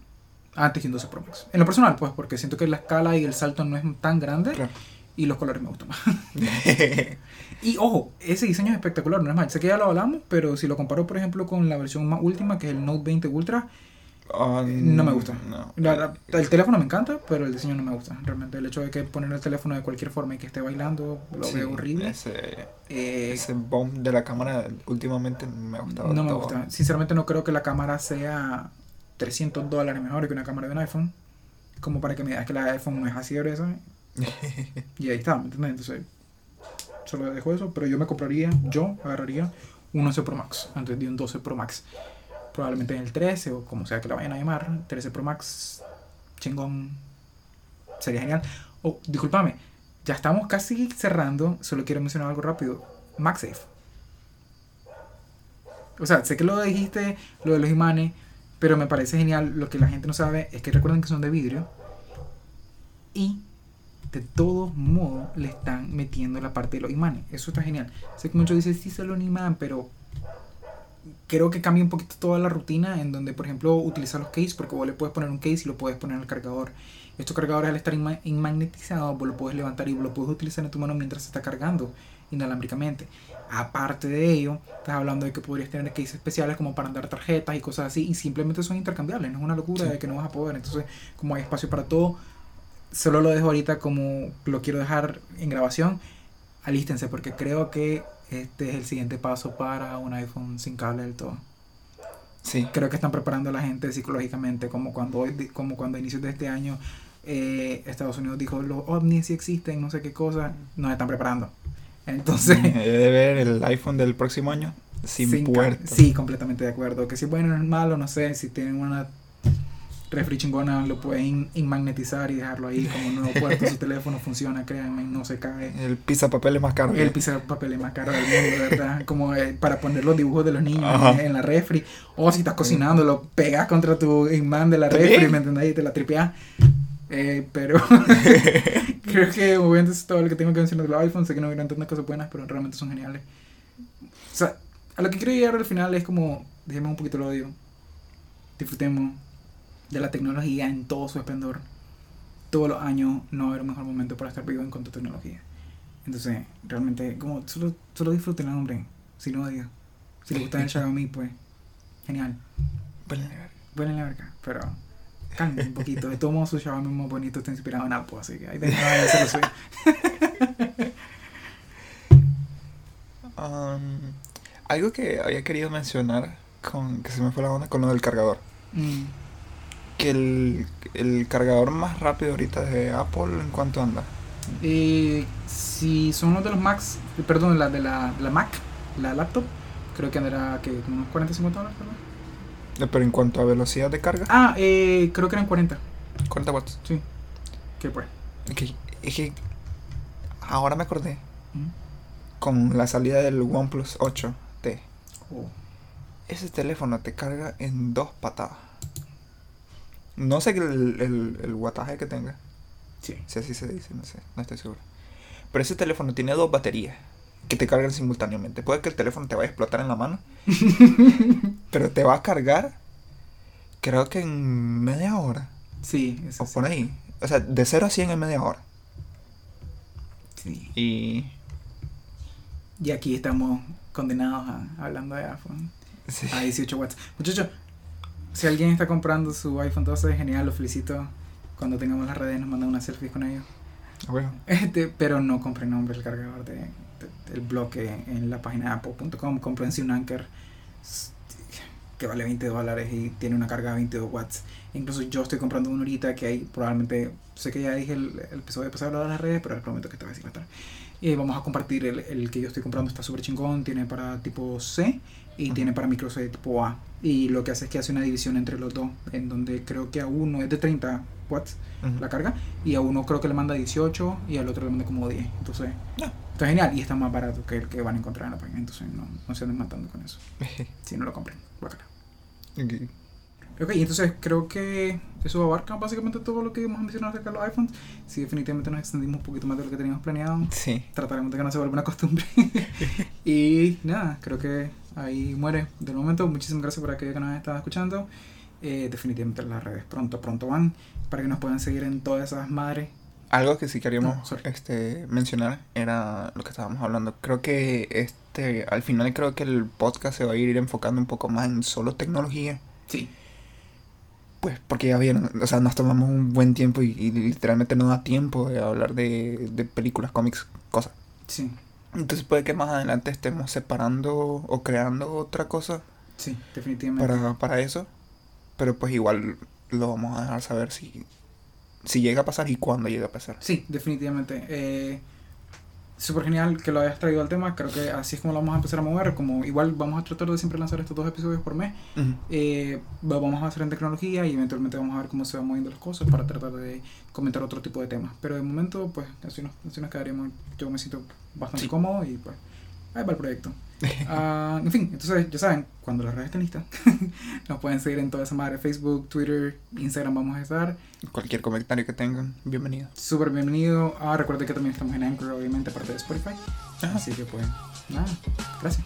Antes que un 12 Pro Max. En lo personal, pues, porque siento que la escala y el salto no es tan grande claro. Y los colores me gustan más. Y ojo, ese diseño es espectacular, no es mal. Sé que ya lo hablamos, pero si lo comparo, por ejemplo, con la versión más última, que es el Note 20 Ultra, no me gusta. no. la- la- el teléfono me encanta, pero el diseño no me gusta. Realmente el hecho de que poner el teléfono de cualquier forma y que esté bailando, lo Sí, veo horrible. Ese, Eh, ese bomb de la cámara últimamente me ha gustado. No me todo. gusta. Sinceramente no creo que la cámara sea 300 dólares mejor que una cámara de un iPhone. Como para que me digas que la iPhone no es así de eso. Y ahí está, ¿me entiendes? Entonces, solo dejo eso. Pero yo me compraría, yo agarraría un 11 Pro Max antes de un 12 Pro Max. Probablemente en el 13 o como sea que la vayan a llamar. 13 Pro Max, chingón. Sería genial. Oh, discúlpame, ya estamos casi cerrando. Solo quiero mencionar algo rápido. MagSafe. O sea, sé que lo dijiste, lo de los imanes, pero me parece genial. Lo que la gente no sabe es que recuerden que son de vidrio. Y de todos modos le están metiendo la parte de los imanes. Eso está genial. Sé que muchos dicen, sí, solo un imán, pero creo que cambia un poquito toda la rutina en donde, por ejemplo, utilizar los case, porque vos le puedes poner un case y lo puedes poner al cargador. Estos cargadores al estar inma- inmagnetizados, vos lo puedes levantar y lo puedes utilizar en tu mano mientras se está cargando inalámbricamente. Aparte de ello, estás hablando de que podrías tener cases especiales como para andar tarjetas y cosas así, y simplemente son intercambiables, no es una locura Sí. de que no vas a poder. Entonces, como hay espacio para todo, solo lo dejo ahorita como lo quiero dejar en grabación. Alístense, porque creo que este es el siguiente paso para un iPhone sin cable del todo. Sí. Creo que están preparando a la gente psicológicamente, como cuando, como cuando a inicios de este año eh, Estados Unidos dijo los ovnis sí existen, no sé qué cosa, nos están preparando. Entonces, He de ver el iPhone del próximo año sin, Sin puerto. Sí, completamente de acuerdo. Que si es bueno o es malo, no sé. Si tienen una refri chingona, lo pueden inmagnetizar y dejarlo ahí como un nuevo puerto. su teléfono funciona, créanme, no se cae. El pizza papel es más caro. El pizza papel es más caro del mundo, ¿verdad? Como eh, para poner los dibujos de los niños Ajá. en la refri. O si estás cocinando, lo pegas contra tu imán de la ¿También? refri, ¿me entendés? Y te la tripeas. Eh, pero creo que obviamente es todo lo que tengo que mencionar de los iPhones. Sé que no hubieran tantas cosas buenas, pero realmente son geniales. O sea, a lo que quiero llegar al final es como, dejemos un poquito el odio. Disfrutemos de la tecnología en todo su esplendor. Todos los años no va a haber un mejor momento para estar vivo en cuanto a tecnología. Entonces, realmente, como solo, solo disfruten, hombre. Sin odio. Si les gusta el Xiaomi, pues, genial. Bueno, a ver. Vuelen la verga, pero calmen un poquito. De todos modos, su Xiaomi más bonito está inspirado en Apple, así que ahí lo suyo. Um, algo que había querido mencionar con que se me fue la onda con lo del cargador. Mm. Que el, el cargador más rápido ahorita de Apple, ¿en cuánto anda? Eh, si son los de los Macs, eh, perdón, la de la, la Mac, la laptop, creo que andará que unos 40, 50 dólares, ¿verdad? Eh, Pero en cuanto a velocidad de carga, Ah, eh, creo que eran 40, 40 watts. sí. ¿Qué pues? Es que, es que ahora me acordé Mm. con la salida del OnePlus 8T. Oh. ese teléfono te carga en dos patadas. No sé el, el, el wattaje que tenga. Sí. Si así se dice, no sé, no estoy seguro. Pero ese teléfono tiene dos baterías que te cargan simultáneamente. Puede que el teléfono te vaya a explotar en la mano, pero te va a cargar, creo que en media hora. Sí, eso O sí. por ahí. O sea, de 0 a 100 en media hora. Sí. Y. Y aquí estamos condenados a hablando de iPhone. sí. A 18 watts. Muchachos, si alguien está comprando su iPhone 12, genial, lo felicito. Cuando tengamos las redes nos mandan una selfie con ellos. Bueno, Este, pero no compren nombre el cargador de, de- del bloque en la página apple.com. Comprense un Anker que vale 20 dólares y tiene una carga de 22 watts. Incluso yo estoy comprando uno ahorita que hay probablemente, sé que ya dije el, el episodio pasado de las redes, pero prometo que te voy a decir Y vamos a compartir el, el que yo estoy comprando, está súper chingón, tiene para tipo C y tiene para micro C tipo A. Y lo que hace es que hace una división entre los dos, en donde creo que a uno es de 30 watts la carga y a uno creo que le manda 18 y al otro le manda como 10 entonces Ya. está genial y está más barato que el que van a encontrar en la página entonces no, no se anden matando con eso si no lo compren bacana Ok. Ok entonces creo que eso abarca básicamente todo lo que íbamos a mencionar acerca de los iPhones. Si definitivamente nos extendimos un poquito más de lo que teníamos planeado. Sí. trataremos de que no se vuelva una costumbre. Y nada creo que ahí muere del momento. Muchísimas gracias por aquello que nos estaba escuchando. Eh, definitivamente las redes pronto pronto van para que nos puedan seguir en todas esas madres. Algo que sí queríamos No, este, mencionar era lo que estábamos hablando. Creo que este al final creo que el podcast se va a ir enfocando un poco más en solo tecnología. sí Pues porque ya vieron, o sea, nos tomamos un buen tiempo y, y literalmente no da tiempo de hablar de, de películas, cómics, cosas. Sí, Entonces puede que más adelante estemos separando o creando otra cosa sí, definitivamente. para, para eso. Pero pues igual lo vamos a dejar saber si, si llega a pasar y cuándo llega a pasar. Sí, definitivamente. Eh, Súper genial que lo hayas traído al tema. Creo que así es como lo vamos a empezar a mover. Como igual vamos a tratar de siempre lanzar estos dos episodios por mes. Eh, lo vamos a hacer en tecnología y eventualmente vamos a ver cómo se van moviendo las cosas para tratar de comentar otro tipo de temas. Pero de momento, pues así nos, así nos quedaríamos. Yo me siento bastante Sí. cómodo y pues ahí va el proyecto. Ah, en fin, entonces ya saben, cuando las redes estén listas, nos pueden seguir en toda esa madre, Facebook, Twitter, Instagram vamos a estar. Cualquier comentario que tengan, bienvenido. Súper bienvenido. Ah, recuerden que también estamos en Anchor, obviamente, aparte de Spotify. Ajá. Así que pues, nada, gracias.